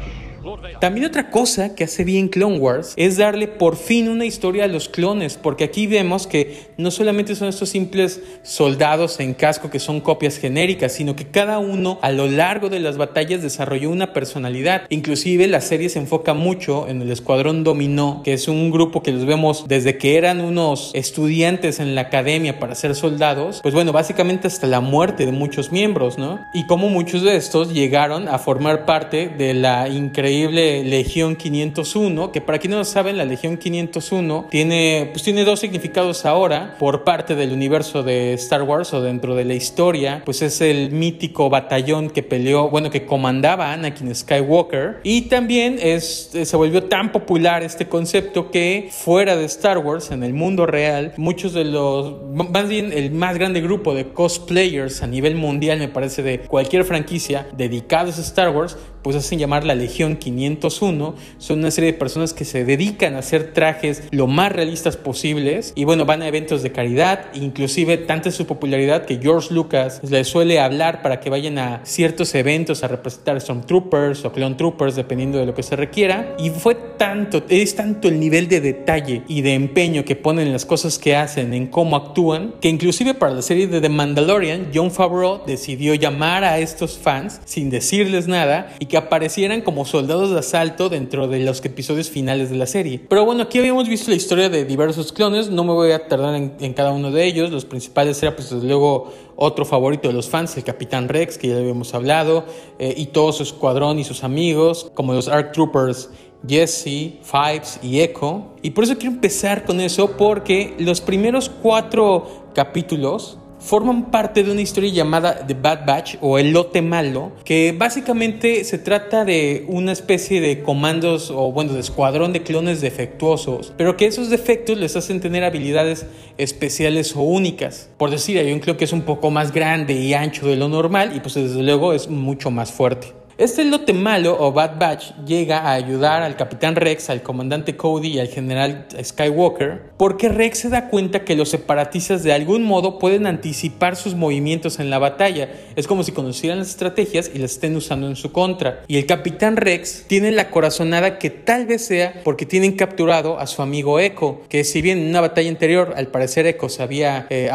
S1: También otra cosa que hace bien Clone Wars es darle por fin una historia a los clones, porque aquí vemos que no solamente son estos simples soldados en casco que son copias genéricas, sino que cada uno a lo largo de las batallas desarrolló una personalidad. Inclusive la serie se enfoca mucho en el Escuadrón Dominó, que es un grupo que los vemos desde que eran unos estudiantes en la academia para ser soldados, pues bueno, básicamente hasta la muerte de muchos miembros, ¿no? Y como muchos de estos llegaron a formar parte de la increíble Legión 501, que para quienes no saben, la Legión 501 tiene, pues tiene dos significados ahora por parte del universo de Star Wars o dentro de la historia, pues es el mítico batallón que peleó, bueno, que comandaba Anakin Skywalker. Y también es, se volvió tan popular este concepto que fuera de Star Wars, en el mundo real, muchos de los, más bien el más grande grupo de cosplayers a nivel mundial, me parece, de cualquier franquicia dedicados a Star Wars, pues hacen llamar la Legión 501. Son una serie de personas que se dedican a hacer trajes lo más realistas posibles y bueno, van a eventos de caridad, inclusive tanta es su popularidad que George Lucas les suele hablar para que vayan a ciertos eventos a representar Stormtroopers o Clone Troopers, dependiendo de lo que se requiera. Y fue tanto, es tanto el nivel de detalle y de empeño que ponen en las cosas que hacen, en cómo actúan, que inclusive para la serie de The Mandalorian, John Favreau decidió llamar a estos fans sin decirles nada y que aparecieran como soldados de asalto dentro de los episodios finales de la serie. Pero bueno, aquí habíamos visto la historia de diversos clones, no me voy a tardar en, cada uno de ellos. Los principales era pues luego otro favorito de los fans, el Capitán Rex, que ya habíamos hablado, eh, y todo su escuadrón y sus amigos, como los ARC Troopers Jesse, Fives y Echo. Y por eso quiero empezar con eso, porque los primeros cuatro capítulos forman parte de una historia llamada The Bad Batch o El Lote Malo, que básicamente se trata de una especie de comandos o bueno, de escuadrón de clones defectuosos, pero que esos defectos les hacen tener habilidades especiales o únicas. Por decir, hay un clon que es un poco más grande y ancho de lo normal y pues desde luego es mucho más fuerte. Este lote malo o Bad Batch llega a ayudar al capitán Rex, al comandante Cody y al general Skywalker porque Rex se da cuenta que los separatistas de algún modo pueden anticipar sus movimientos en la batalla. Es como si conocieran las estrategias y las estén usando en su contra. Y el capitán Rex tiene la corazonada que tal vez sea porque tienen capturado a su amigo Echo, que si bien en una batalla anterior al parecer Echo se había, eh,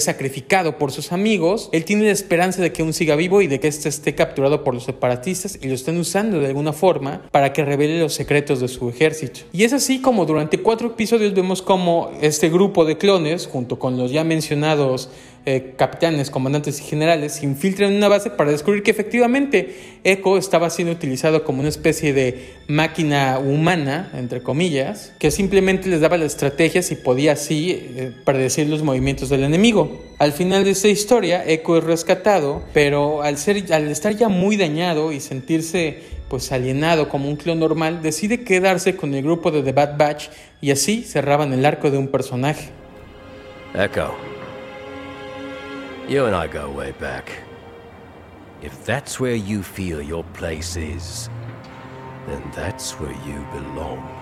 S1: sacrificado por sus amigos, él tiene la esperanza de que aún siga vivo y de que éste esté capturado por separatistas y lo están usando de alguna forma para que revele los secretos de su ejército. Y es así como durante cuatro episodios vemos como este grupo de clones, junto con los ya mencionados eh, capitanes, comandantes y generales se infiltran en una base para descubrir que efectivamente Echo estaba siendo utilizado como una especie de máquina humana, entre comillas, que simplemente les daba las estrategias y podía así eh, predecir los movimientos del enemigo. Al final de esta historia, Echo es rescatado, pero al, ser, al estar ya muy dañado y sentirse pues alienado como un clon normal, decide quedarse con el grupo de The Bad Batch y así cerraban el arco de un personaje.
S6: Echo. You and I go way back. If that's where you feel your place is, then that's where you belong.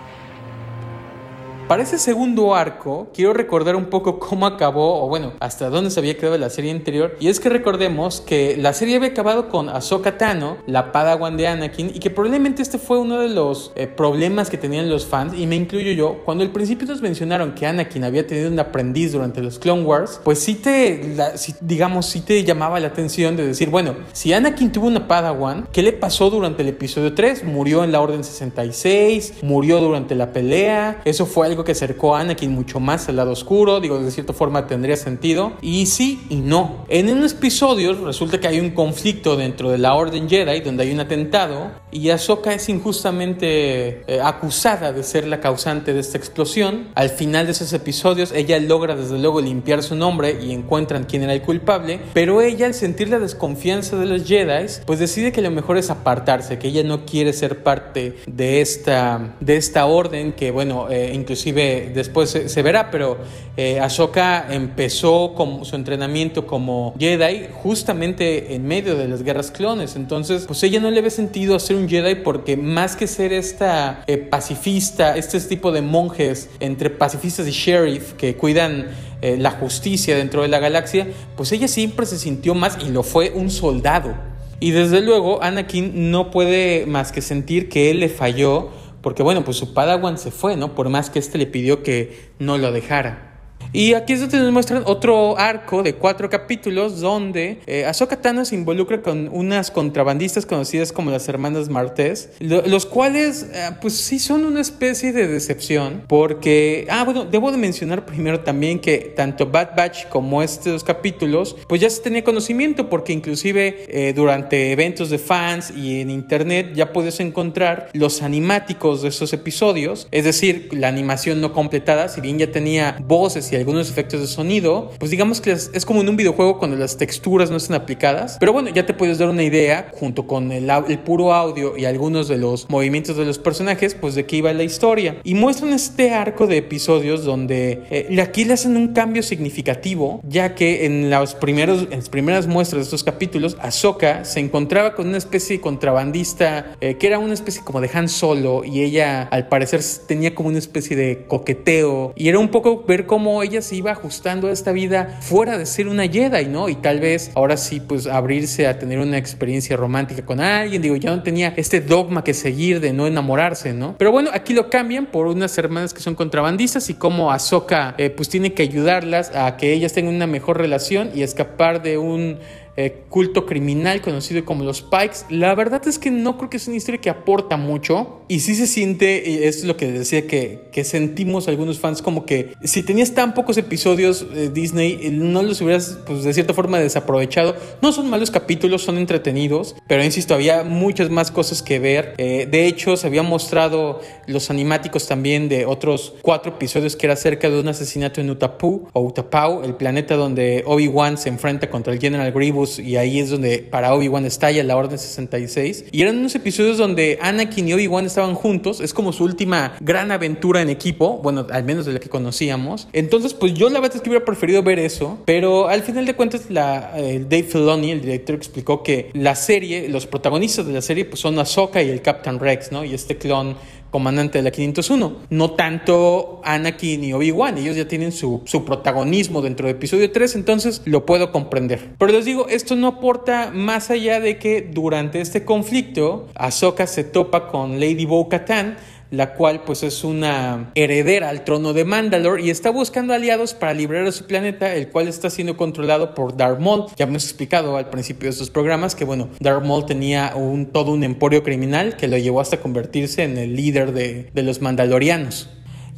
S1: Para ese segundo arco, quiero recordar un poco cómo acabó, o bueno, hasta dónde se había quedado la serie anterior. Y es que recordemos que la serie había acabado con Ahsoka Tano, la Padawan de Anakin, y que probablemente este fue uno de los eh, problemas que tenían los fans, y me incluyo yo. Cuando al principio nos mencionaron que Anakin había tenido un aprendiz durante los Clone Wars, pues sí te, digamos, sí te llamaba la atención de decir, bueno, si Anakin tuvo una Padawan, ¿qué le pasó durante el episodio 3? Murió en la Orden 66, murió durante la pelea, eso fue algo que acercó a Anakin mucho más al lado oscuro, digo, de cierta forma tendría sentido, y sí y no. En unos episodios resulta que hay un conflicto dentro de la Orden Jedi, donde hay un atentado, y Ahsoka es injustamente eh, acusada de ser la causante de esta explosión. Al final de esos episodios, ella logra desde luego limpiar su nombre y encuentran quién era el culpable, pero ella al sentir la desconfianza de los Jedi, pues decide que lo mejor es apartarse, que ella no quiere ser parte de esta, de esta orden que, bueno, eh, inclusive después se, verá, pero eh, Ahsoka empezó con su entrenamiento como Jedi justamente en medio de las guerras clones. Entonces, pues ella no le ve sentido hacer un Jedi porque más que ser esta eh, pacifista, este tipo de monjes entre pacifistas y sheriff que cuidan eh, la justicia dentro de la galaxia, pues ella siempre se sintió más y lo fue un soldado. Y desde luego Anakin no puede más que sentir que él le falló porque bueno, pues su Padawan se fue, ¿no? Por más que este le pidió que no lo dejara. Y aquí es donde nos muestran otro arco de cuatro capítulos donde eh, Ahsoka Tano se involucra con unas contrabandistas conocidas como las hermanas Martés, los cuales eh, pues sí son una especie de decepción porque, ah bueno, debo de mencionar primero también que tanto Bad Batch como estos capítulos pues ya se tenía conocimiento porque inclusive eh, durante eventos de fans y en internet ya puedes encontrar los animáticos de esos episodios, es decir, la animación no completada, si bien ya tenía voces y algunos efectos de sonido, pues digamos que es, como en un videojuego cuando las texturas no están aplicadas. Pero bueno, ya te puedes dar una idea junto con el, el puro audio y algunos de los movimientos de los personajes, pues de qué iba la historia. Y muestran este arco de episodios donde eh, aquí le hacen un cambio significativo, ya que en, los primeros, en las primeras muestras de estos capítulos, Ahsoka se encontraba con una especie de contrabandista eh, que era una especie como de Han Solo y ella al parecer tenía como una especie de coqueteo y era un poco ver cómo ella se iba ajustando a esta vida fuera de ser una Jedi, ¿no? Y tal vez ahora sí, pues abrirse a tener una experiencia romántica con alguien. Digo, ya no tenía este dogma que seguir de no enamorarse, ¿no? Pero bueno, aquí lo cambian por unas hermanas que son contrabandistas y como Ahsoka, eh, pues tiene que ayudarlas a que ellas tengan una mejor relación y escapar de un eh, culto criminal conocido como los Pikes. La verdad es que no creo que es una historia que aporta mucho y sí se siente, y es lo que decía que, que sentimos algunos fans, como que si tenías tan pocos episodios eh, Disney, eh, no los hubieras pues de cierta forma desaprovechado. No son malos capítulos, son entretenidos, pero insisto, había muchas más cosas que ver. de hecho, se habían mostrado los animáticos también de otros cuatro episodios que era acerca de un asesinato en Utapu o Utapau, el planeta donde Obi-Wan se enfrenta contra el General Grievous y ahí es donde para Obi-Wan estalla la Orden 66. Y eran unos episodios donde Anakin y Obi-Wan estaban juntos, es como su última gran aventura en equipo, bueno, al menos de la que conocíamos. Entonces, pues yo la verdad es que hubiera preferido ver eso, pero al final de cuentas la, Dave Filoni, el director, explicó que la serie, los protagonistas de la serie pues son Ahsoka y el Captain Rex, ¿no? Y este clon comandante de la 501. No tanto Anakin y Obi-Wan, ellos ya tienen su, su, protagonismo dentro de episodio 3, entonces lo puedo comprender. Pero les digo, esto no aporta más allá de que durante este conflicto, Ahsoka se topa con Lady Bo-Katan, la cual pues es una heredera al trono de Mandalore y está buscando aliados para liberar a su planeta, el cual está siendo controlado por Darth Maul. Ya hemos explicado al principio de estos programas que bueno, Darth Maul tenía un, todo un emporio criminal que lo llevó hasta convertirse en el líder de, de los mandalorianos.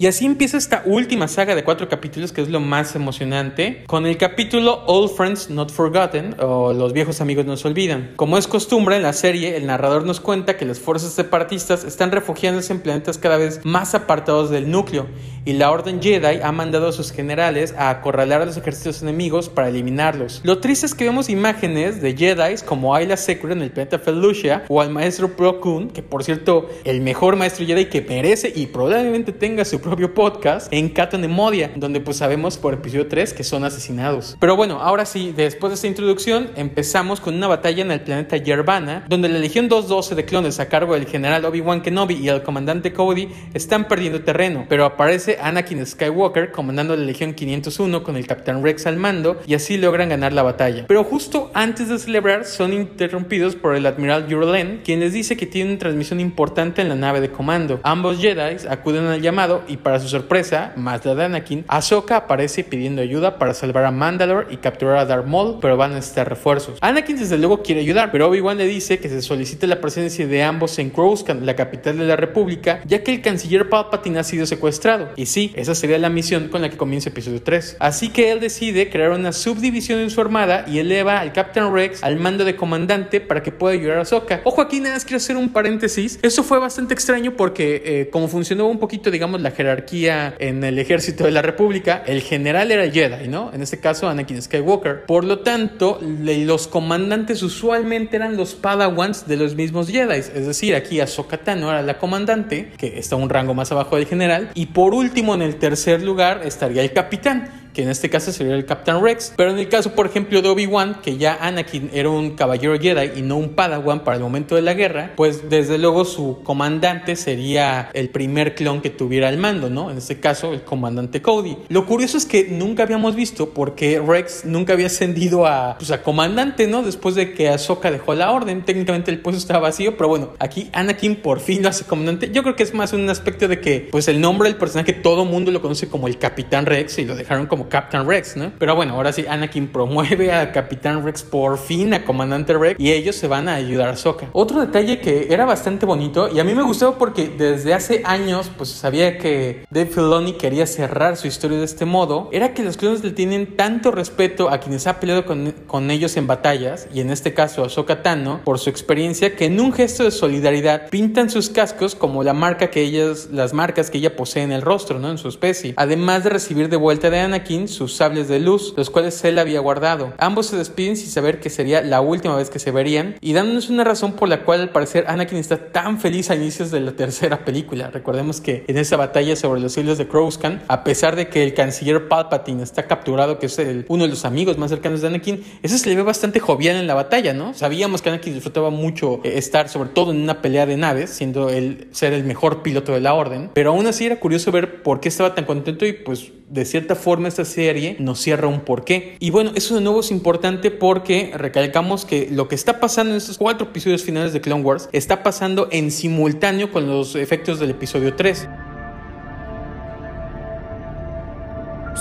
S1: Y así empieza esta última saga de cuatro capítulos que es lo más emocionante, con el capítulo Old Friends Not Forgotten o Los viejos amigos no se olvidan. Como es costumbre en la serie, el narrador nos cuenta que las fuerzas separatistas están refugiándose en planetas cada vez más apartados del núcleo y la Orden Jedi ha mandado a sus generales a acorralar a los ejércitos enemigos para eliminarlos. Lo triste es que vemos imágenes de Jedi como Ayla Secura en el planeta Felucia o al maestro Plo Koon, que por cierto, el mejor maestro Jedi que merece y probablemente tenga su propio podcast en Modia, donde pues sabemos por episodio 3 que son asesinados. Pero bueno, ahora sí, después de esta introducción, empezamos con una batalla en el planeta Yerbana, donde la Legión 212 de clones a cargo del general Obi-Wan Kenobi y el comandante Cody están perdiendo terreno, pero aparece Anakin Skywalker comandando la Legión 501 con el Capitán Rex al mando y así logran ganar la batalla. Pero justo antes de celebrar son interrumpidos por el Admiral Yurolen, quien les dice que tiene una transmisión importante en la nave de comando. Ambos Jedi acuden al llamado y para su sorpresa, más la de Anakin, Ahsoka aparece pidiendo ayuda para salvar a Mandalore y capturar a Darth Maul, pero van a necesitar refuerzos. Anakin desde luego quiere ayudar, pero Obi-Wan le dice que se solicite la presencia de ambos en Coruscant, la capital de la República, ya que el canciller Palpatine ha sido secuestrado. Y sí, esa sería la misión con la que comienza episodio 3. Así que él decide crear una subdivisión en su armada y eleva al Captain Rex al mando de comandante para que pueda ayudar a Ahsoka. Ojo aquí, nada más quiero hacer un paréntesis. Eso fue bastante extraño porque eh, como funcionó un poquito, digamos, la jerarquía en el ejército de la República, el general era Jedi, ¿no? En este caso, Anakin Skywalker. Por lo tanto, los comandantes usualmente eran los Padawans de los mismos Jedi. Es decir, aquí Ahsoka Tano era la comandante, que está un rango más abajo del general. Y por último, en el tercer lugar estaría el capitán que en este caso sería el Captain Rex. Pero en el caso, por ejemplo, de Obi-Wan, que ya Anakin era un caballero Jedi y no un Padawan para el momento de la guerra, pues desde luego su comandante sería el primer clon que tuviera el mando, ¿no? En este caso, el comandante Cody. Lo curioso es que nunca habíamos visto porque Rex nunca había ascendido a, pues, a comandante, ¿no? Después de que Ahsoka dejó la orden. Técnicamente el puesto estaba vacío, pero bueno, aquí Anakin por fin lo hace comandante. Yo creo que es más un aspecto de que, pues el nombre del personaje todo mundo lo conoce como el Capitán Rex y lo dejaron como Captain Rex, ¿no? Pero bueno, ahora sí, Anakin promueve a Capitán Rex por fin, a Comandante Rex, y ellos se van a ayudar a Sokka. Otro detalle que era bastante bonito, y a mí me gustó porque desde hace años, pues sabía que Dave Filoni quería cerrar su historia de este modo, era que los clones le tienen tanto respeto a quienes ha peleado con, ellos en batallas, y en este caso a Sokka Tano, por su experiencia, que en un gesto de solidaridad pintan sus cascos como la marca que ellas, las marcas que ella posee en el rostro, ¿no? En su especie. Además de recibir de vuelta de Anakin sus sables de luz, los cuales él había guardado. Ambos se despiden sin saber que sería la última vez que se verían y dándonos una razón por la cual al parecer Anakin está tan feliz a inicios de la tercera película. Recordemos que en esa batalla sobre los hilos de Coruscant, a pesar de que el canciller Palpatine está capturado, que es el, uno de los amigos más cercanos de Anakin, eso se le ve bastante jovial en la batalla, ¿no? Sabíamos que Anakin disfrutaba mucho eh, estar sobre todo en una pelea de naves, siendo él ser el mejor piloto de la orden, pero aún así era curioso ver por qué estaba tan contento y pues de cierta forma serie nos cierra un porqué. Y bueno, eso de nuevo es importante porque recalcamos que lo que está pasando en estos cuatro episodios finales de Clone Wars está pasando en simultáneo con los efectos del episodio 3.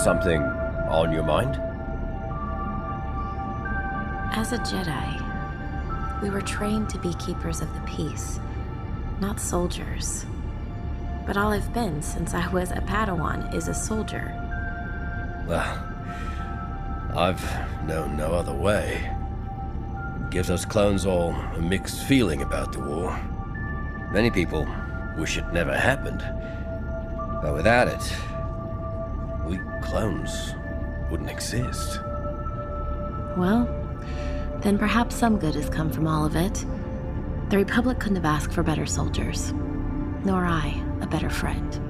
S6: Something on your mind?
S11: As a Jedi, we were trained to be keepers of the peace, not soldiers. But all I've been since I was a Padawan is a soldier.
S6: Well, I've known no other way. It gives us clones all a mixed feeling about the war. Many people wish it never happened. But without it, we clones wouldn't exist.
S11: Well, then perhaps some good has come from all of it. The Republic couldn't have asked for better soldiers. Nor I, a better friend.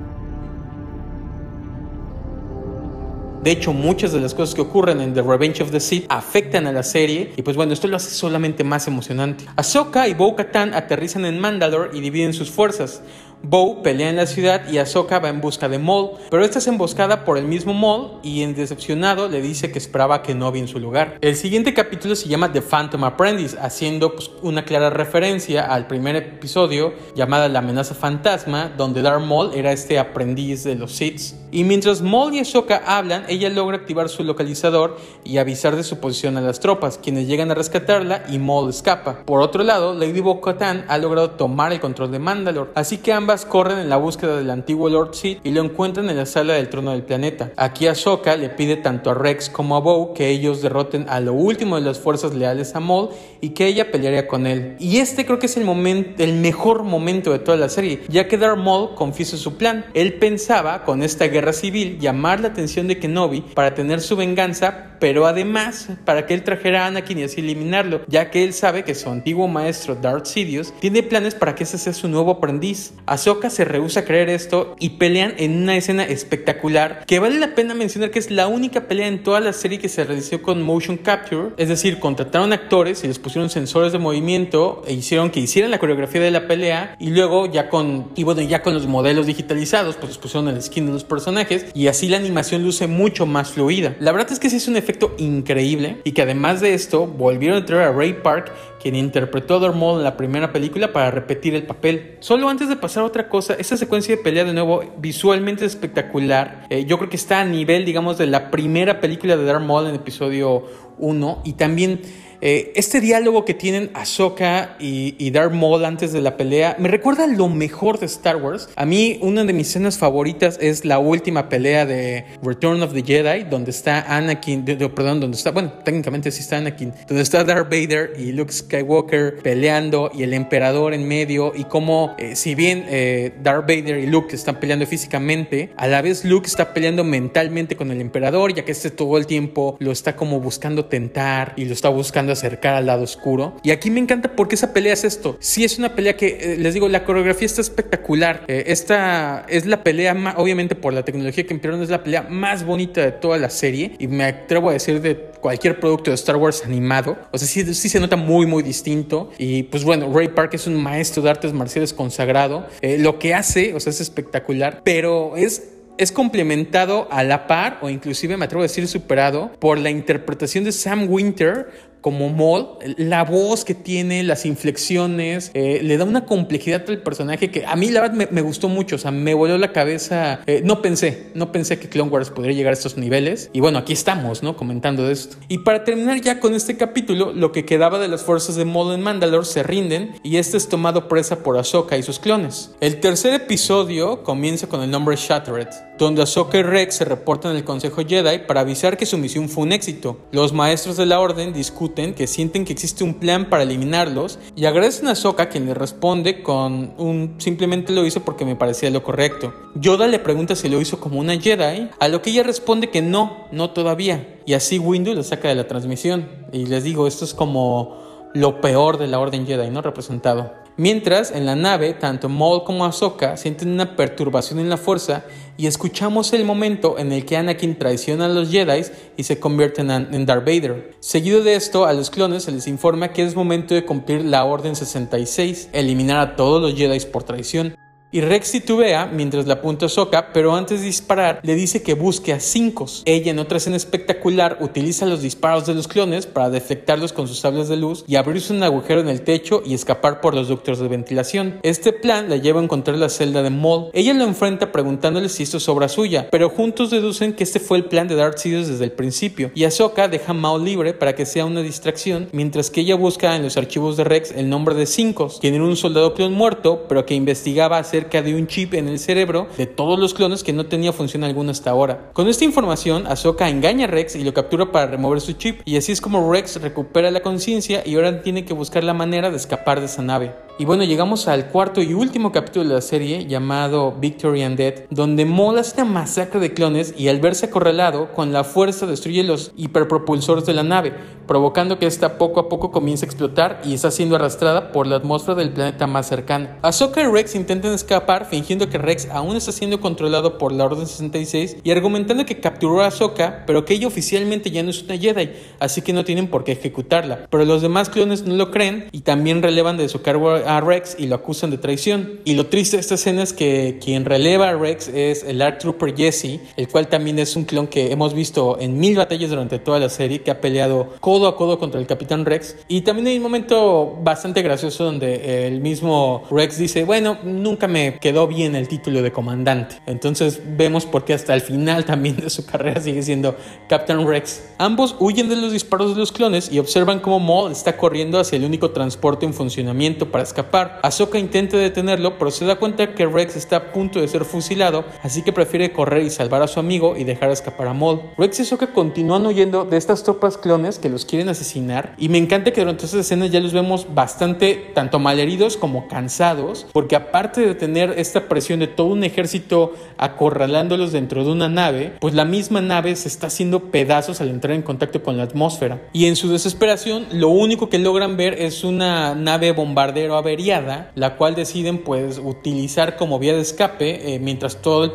S1: De hecho, muchas de las cosas que ocurren en The Revenge of the Sith afectan a la serie y pues bueno, esto lo hace solamente más emocionante. Ahsoka y Bo-Katan aterrizan en Mandalore y dividen sus fuerzas. Bo pelea en la ciudad y Ahsoka va en busca de Maul, pero esta es emboscada por el mismo Maul y en decepcionado le dice que esperaba a Kenobi en su lugar. El siguiente capítulo se llama The Phantom Apprentice, haciendo pues, una clara referencia al primer episodio llamada La amenaza fantasma, donde Darth Maul era este aprendiz de los Sith. Y mientras Maul y Ahsoka hablan, ella logra activar su localizador y avisar de su posición a las tropas, quienes llegan a rescatarla y Maul escapa. Por otro lado, Lady Bo-Katan ha logrado tomar el control de Mandalore, así que ambas corren en la búsqueda del antiguo Lord Sith y lo encuentran en la sala del trono del planeta. Aquí Ahsoka le pide tanto a Rex como a Bo que ellos derroten a lo último de las fuerzas leales a Maul y que ella pelearía con él. Y este creo que es el el mejor momento de toda la serie, ya que Darth Maul confiesa su plan. Él pensaba con esta guerra civil llamar la atención de Kenobi para tener su venganza, pero además para que él trajera a Anakin y así eliminarlo, ya que él sabe que su antiguo maestro Darth Sidious tiene planes para que ese sea su nuevo aprendiz. Ahsoka se rehúsa a creer esto y pelean en una escena espectacular que vale la pena mencionar que es la única pelea en toda la serie que se realizó con motion capture, es decir, contrataron actores y les pusieron sensores de movimiento e hicieron que hicieran la coreografía de la pelea y luego ya con y bueno, ya con los modelos digitalizados, pues les pusieron el skin de los personajes y así la animación luce mucho más fluida. La verdad es que sí es un efecto increíble y que además de esto volvieron a traer a Ray Park quien interpretó a Maul en la primera película para repetir el papel. Solo antes de pasar a otra cosa, esta secuencia de pelea de nuevo visualmente espectacular. Eh, yo creo que está a nivel, digamos, de la primera película de Darth Maul en episodio 1 y también eh, este diálogo que tienen Ahsoka y, y Darth antes de la pelea me recuerda lo mejor de Star Wars. A mí, una de mis escenas favoritas es la última pelea de Return of the Jedi, donde está Anakin, perdón, donde está, bueno, técnicamente sí está Anakin, donde está Darth Vader y Luke Skywalker peleando y el emperador en medio, y como, eh, si bien eh, Darth Vader y Luke están peleando físicamente, a la vez Luke está peleando mentalmente con el emperador, ya que este todo el tiempo lo está como buscando tentar y lo está buscando acercar al lado oscuro. Y aquí me encanta porque esa pelea es esto. Sí es una pelea que, eh, les digo, la coreografía está espectacular. Eh, esta es la pelea, más, obviamente por la tecnología que emplearon, es la pelea más bonita de toda la serie. Y me atrevo a decir de cualquier producto de Star Wars animado. O sea, sí, sí se nota muy, muy distinto. Y pues bueno, Ray Park es un maestro de artes marciales consagrado. Eh, lo que hace, o sea, es espectacular, pero es es complementado a la par o inclusive me atrevo a decir superado por la interpretación de Sam Winter como Maul, la voz que tiene, las inflexiones, eh, le da una complejidad al personaje que a mí la verdad me, gustó mucho, o sea, me voló la cabeza, eh, no pensé, no pensé que Clone Wars podría llegar a estos niveles y bueno, aquí estamos, ¿no? Comentando de esto. Y para terminar ya con este capítulo, lo que quedaba de las fuerzas de Maul en Mandalore se rinden y este es tomado presa por Ahsoka y sus clones. El tercer episodio comienza con el nombre Shattered, donde Ahsoka y Rex se reportan al Consejo Jedi para avisar que su misión fue un éxito. Los maestros de la orden discuten que sienten que existe un plan para eliminarlos y agradecen a Sokka quien le responde con un simplemente lo hizo porque me parecía lo correcto. Yoda le pregunta si lo hizo como una Jedi, a lo que ella responde que no, no todavía. Y así Windu lo saca de la transmisión. Y les digo, esto es como lo peor de la Orden Jedi, ¿no? Representado. Mientras, en la nave, tanto Maul como Ahsoka sienten una perturbación en la fuerza y escuchamos el momento en el que Anakin traiciona a los Jedi y se convierte en, Darth Vader. Seguido de esto, a los clones se les informa que es momento de cumplir la Orden 66, eliminar a todos los Jedi por traición. Y Rex titubea mientras la apunta a Sokka, pero antes de disparar le dice que busque a cinco. Ella en otra escena espectacular utiliza los disparos de los clones para deflectarlos con sus sables de luz y abrirse un agujero en el techo y escapar por los ductos de ventilación. Este plan la lleva a encontrar la celda de Maul. Ella lo enfrenta preguntándole si esto es obra suya, pero juntos deducen que este fue el plan de Darth Sidious desde el principio. Y Ahsoka deja a Maul libre para que sea una distracción, mientras que ella busca en los archivos de Rex el nombre de Cinco, quien era un soldado clon muerto, pero que investigaba hacer cerca de un chip en el cerebro de todos los clones que no tenía función alguna hasta ahora. Con esta información, Ahsoka engaña a Rex y lo captura para remover su chip, y así es como Rex recupera la conciencia y ahora tiene que buscar la manera de escapar de esa nave. Y bueno, llegamos al cuarto y último capítulo de la serie llamado Victory and Dead, donde Maul hace una masacre de clones y al verse acorralado, con la fuerza destruye los hiperpropulsores de la nave, provocando que esta poco a poco comience a explotar y está siendo arrastrada por la atmósfera del planeta más cercano. Ahsoka y Rex intentan escapar fingiendo que Rex aún está siendo controlado por la Orden 66 y argumentando que capturó a Ahsoka, pero que ella oficialmente ya no es una Jedi, así que no tienen por qué ejecutarla. Pero los demás clones no lo creen y también relevan de su cargo a Rex y lo acusan de traición. Y lo triste de esta escena es que quien releva a Rex es el Art Trooper Jesse, el cual también es un clon que hemos visto en mil batallas durante toda la serie, que ha peleado codo a codo contra el Capitán Rex. Y también hay un momento bastante gracioso donde el mismo Rex dice, bueno, nunca me quedó bien el título de comandante. Entonces vemos por qué hasta el final también de su carrera sigue siendo Captain Rex. Ambos huyen de los disparos de los clones y observan cómo Maul está corriendo hacia el único transporte en funcionamiento para escapar. Ahsoka intenta detenerlo, pero se da cuenta que Rex está a punto de ser fusilado, así que prefiere correr y salvar a su amigo y dejar escapar a Maul. Rex y Ahsoka continúan huyendo de estas tropas clones que los quieren asesinar y me encanta que durante esas escenas ya los vemos bastante tanto malheridos como cansados, porque aparte de tener esta presión de todo un ejército acorralándolos dentro de una nave, pues la misma nave se está haciendo pedazos al entrar en contacto con la atmósfera. Y en su desesperación, lo único que logran ver es una nave bombardero averiada, la cual deciden pues utilizar como vía de escape eh, mientras todo el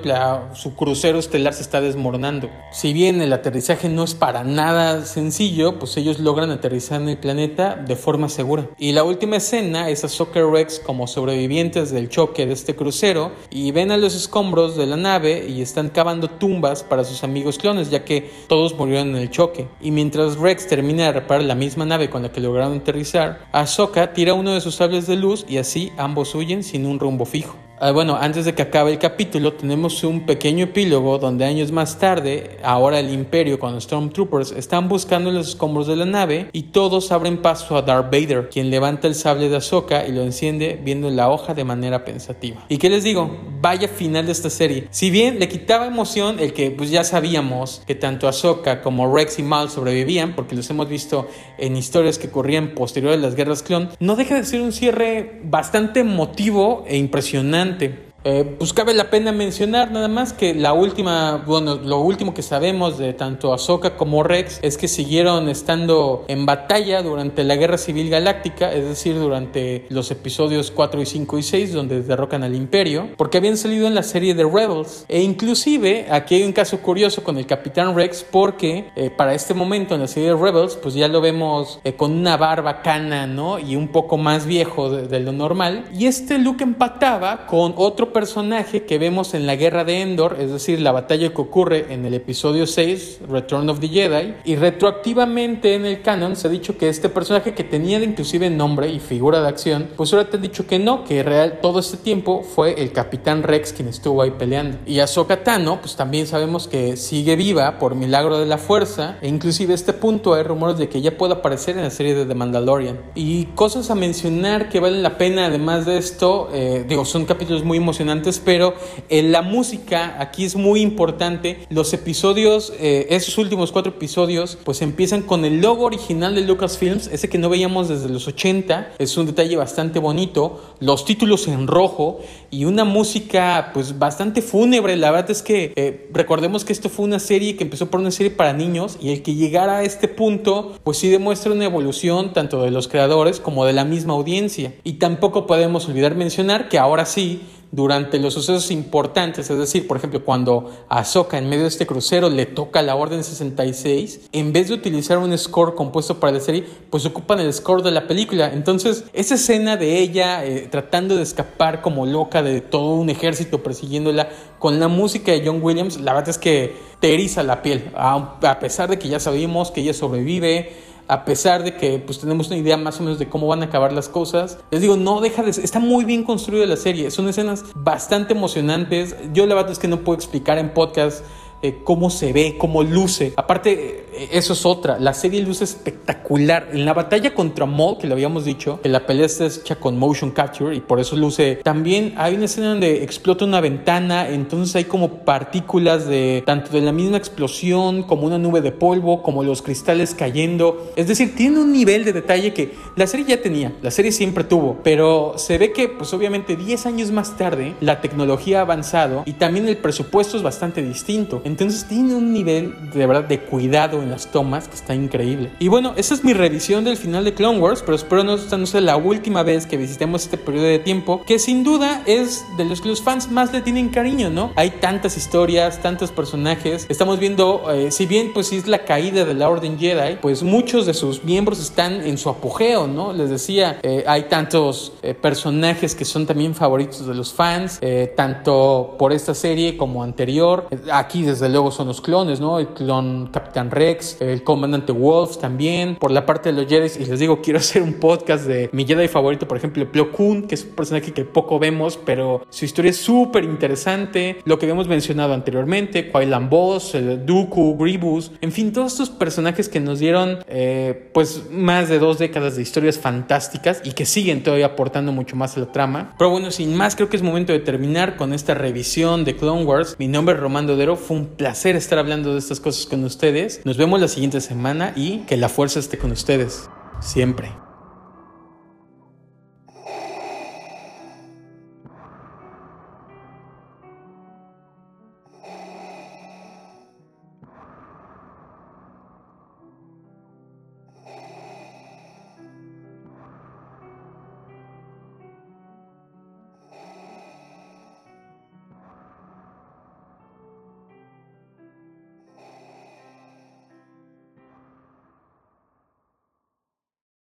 S1: su crucero estelar se está desmoronando. Si bien el aterrizaje no es para nada sencillo, pues ellos logran aterrizar en el planeta de forma segura. Y la última escena es a Soccer Rex como sobrevivientes del choque de este crucero y ven a los escombros de la nave y están cavando tumbas para sus amigos clones, ya que todos murieron en el choque. Y mientras Rex termina de reparar la misma nave con la que lograron aterrizar, Ahsoka tira uno de sus sables de luz y así ambos huyen sin un rumbo fijo. Ah, bueno, antes de que acabe el capítulo, tenemos un pequeño epílogo donde años más tarde, ahora el Imperio con los Stormtroopers están buscando los escombros de la nave y todos abren paso a Darth Vader, quien levanta el sable de Ahsoka y lo enciende viendo la hoja de manera pensativa. ¿Y qué les digo? Vaya final de esta serie. Si bien le quitaba emoción el que pues ya sabíamos que tanto Ahsoka como Rex y Mal sobrevivían, porque los hemos visto en historias que corrían posterior a las guerras clon, no deja de ser un cierre bastante emotivo e impresionante dominante eh, pues cabe la pena mencionar nada más que la última, bueno, lo último que sabemos de tanto Ahsoka como Rex es que siguieron estando en batalla durante la Guerra Civil Galáctica, es decir, durante los episodios 4 y 5 y 6 donde derrocan al Imperio, porque habían salido en la serie de Rebels. E inclusive aquí hay un caso curioso con el Capitán Rex porque eh, para este momento en la serie de Rebels pues ya lo vemos eh, con una barba cana, ¿no? Y un poco más viejo de, de lo normal. Y este look empataba con otro personaje que vemos en la guerra de Endor, es decir, la batalla que ocurre en el episodio 6, Return of the Jedi, y retroactivamente en el canon se ha dicho que este personaje que tenía inclusive nombre y figura de acción, pues ahora te han dicho que no, que real todo este tiempo fue el Capitán Rex quien estuvo ahí peleando. Y Ahsoka Tano, pues también sabemos que sigue viva por milagro de la fuerza, e inclusive a este punto hay rumores de que ya puede aparecer en la serie de The Mandalorian. Y cosas a mencionar que valen la pena además de esto, eh, digo, son capítulos muy emocionantes pero en la música aquí es muy importante. Los episodios, eh, esos últimos cuatro episodios, pues empiezan con el logo original de Lucasfilms, ese que no veíamos desde los 80. Es un detalle bastante bonito. Los títulos en rojo y una música pues bastante fúnebre. La verdad es que eh, recordemos que esto fue una serie que empezó por una serie para niños y el que llegara a este punto pues sí demuestra una evolución tanto de los creadores como de la misma audiencia. Y tampoco podemos olvidar mencionar que ahora sí durante los sucesos importantes, es decir, por ejemplo, cuando Ahsoka en medio de este crucero le toca la Orden 66, en vez de utilizar un score compuesto para la serie, pues ocupan el score de la película. Entonces, esa escena de ella eh, tratando de escapar como loca de todo un ejército persiguiéndola con la música de John Williams, la verdad es que te eriza la piel, a pesar de que ya sabemos que ella sobrevive a pesar de que pues tenemos una idea más o menos de cómo van a acabar las cosas. Les digo, no deja de está muy bien construida la serie, son escenas bastante emocionantes. Yo la verdad es que no puedo explicar en podcast eh, cómo se ve, cómo luce. Aparte, eh, eso es otra. La serie luce espectacular. En la batalla contra Maul, que lo habíamos dicho, que la pelea está hecha con motion capture y por eso luce. También hay una escena donde explota una ventana, entonces hay como partículas de tanto de la misma explosión, como una nube de polvo, como los cristales cayendo. Es decir, tiene un nivel de detalle que la serie ya tenía, la serie siempre tuvo, pero se ve que, pues obviamente, 10 años más tarde, la tecnología ha avanzado y también el presupuesto es bastante distinto. Entonces tiene un nivel de verdad de cuidado en las tomas que está increíble. Y bueno, esa es mi revisión del final de Clone Wars, pero espero no, no sea la última vez que visitemos este periodo de tiempo, que sin duda es de los que los fans más le tienen cariño, ¿no? Hay tantas historias, tantos personajes. Estamos viendo, eh, si bien pues es la caída de la Orden Jedi, pues muchos de sus miembros están en su apogeo, ¿no? Les decía, eh, hay tantos eh, personajes que son también favoritos de los fans, tanto por esta serie como anterior. Aquí desde luego son los clones, ¿no? El clon Capitán Rex, el comandante Wolf también. Por la parte de los Jedi, y les digo, quiero hacer un podcast de mi Jedi favorito, por ejemplo, Plo Koon, que es un personaje que poco vemos, pero su historia es súper interesante. Lo que habíamos mencionado anteriormente, Quailan Boss, el Dooku, Grievous, en fin, todos estos personajes que nos dieron eh, pues más de dos décadas de historias fantásticas y que siguen todavía aportando mucho más a la trama. Pero bueno, sin más, creo que es momento de terminar con esta revisión de Clone Wars. Mi nombre es Román Dodero, fue un placer estar hablando de estas cosas con ustedes. Nos vemos la siguiente semana y que la fuerza esté con ustedes. Siempre.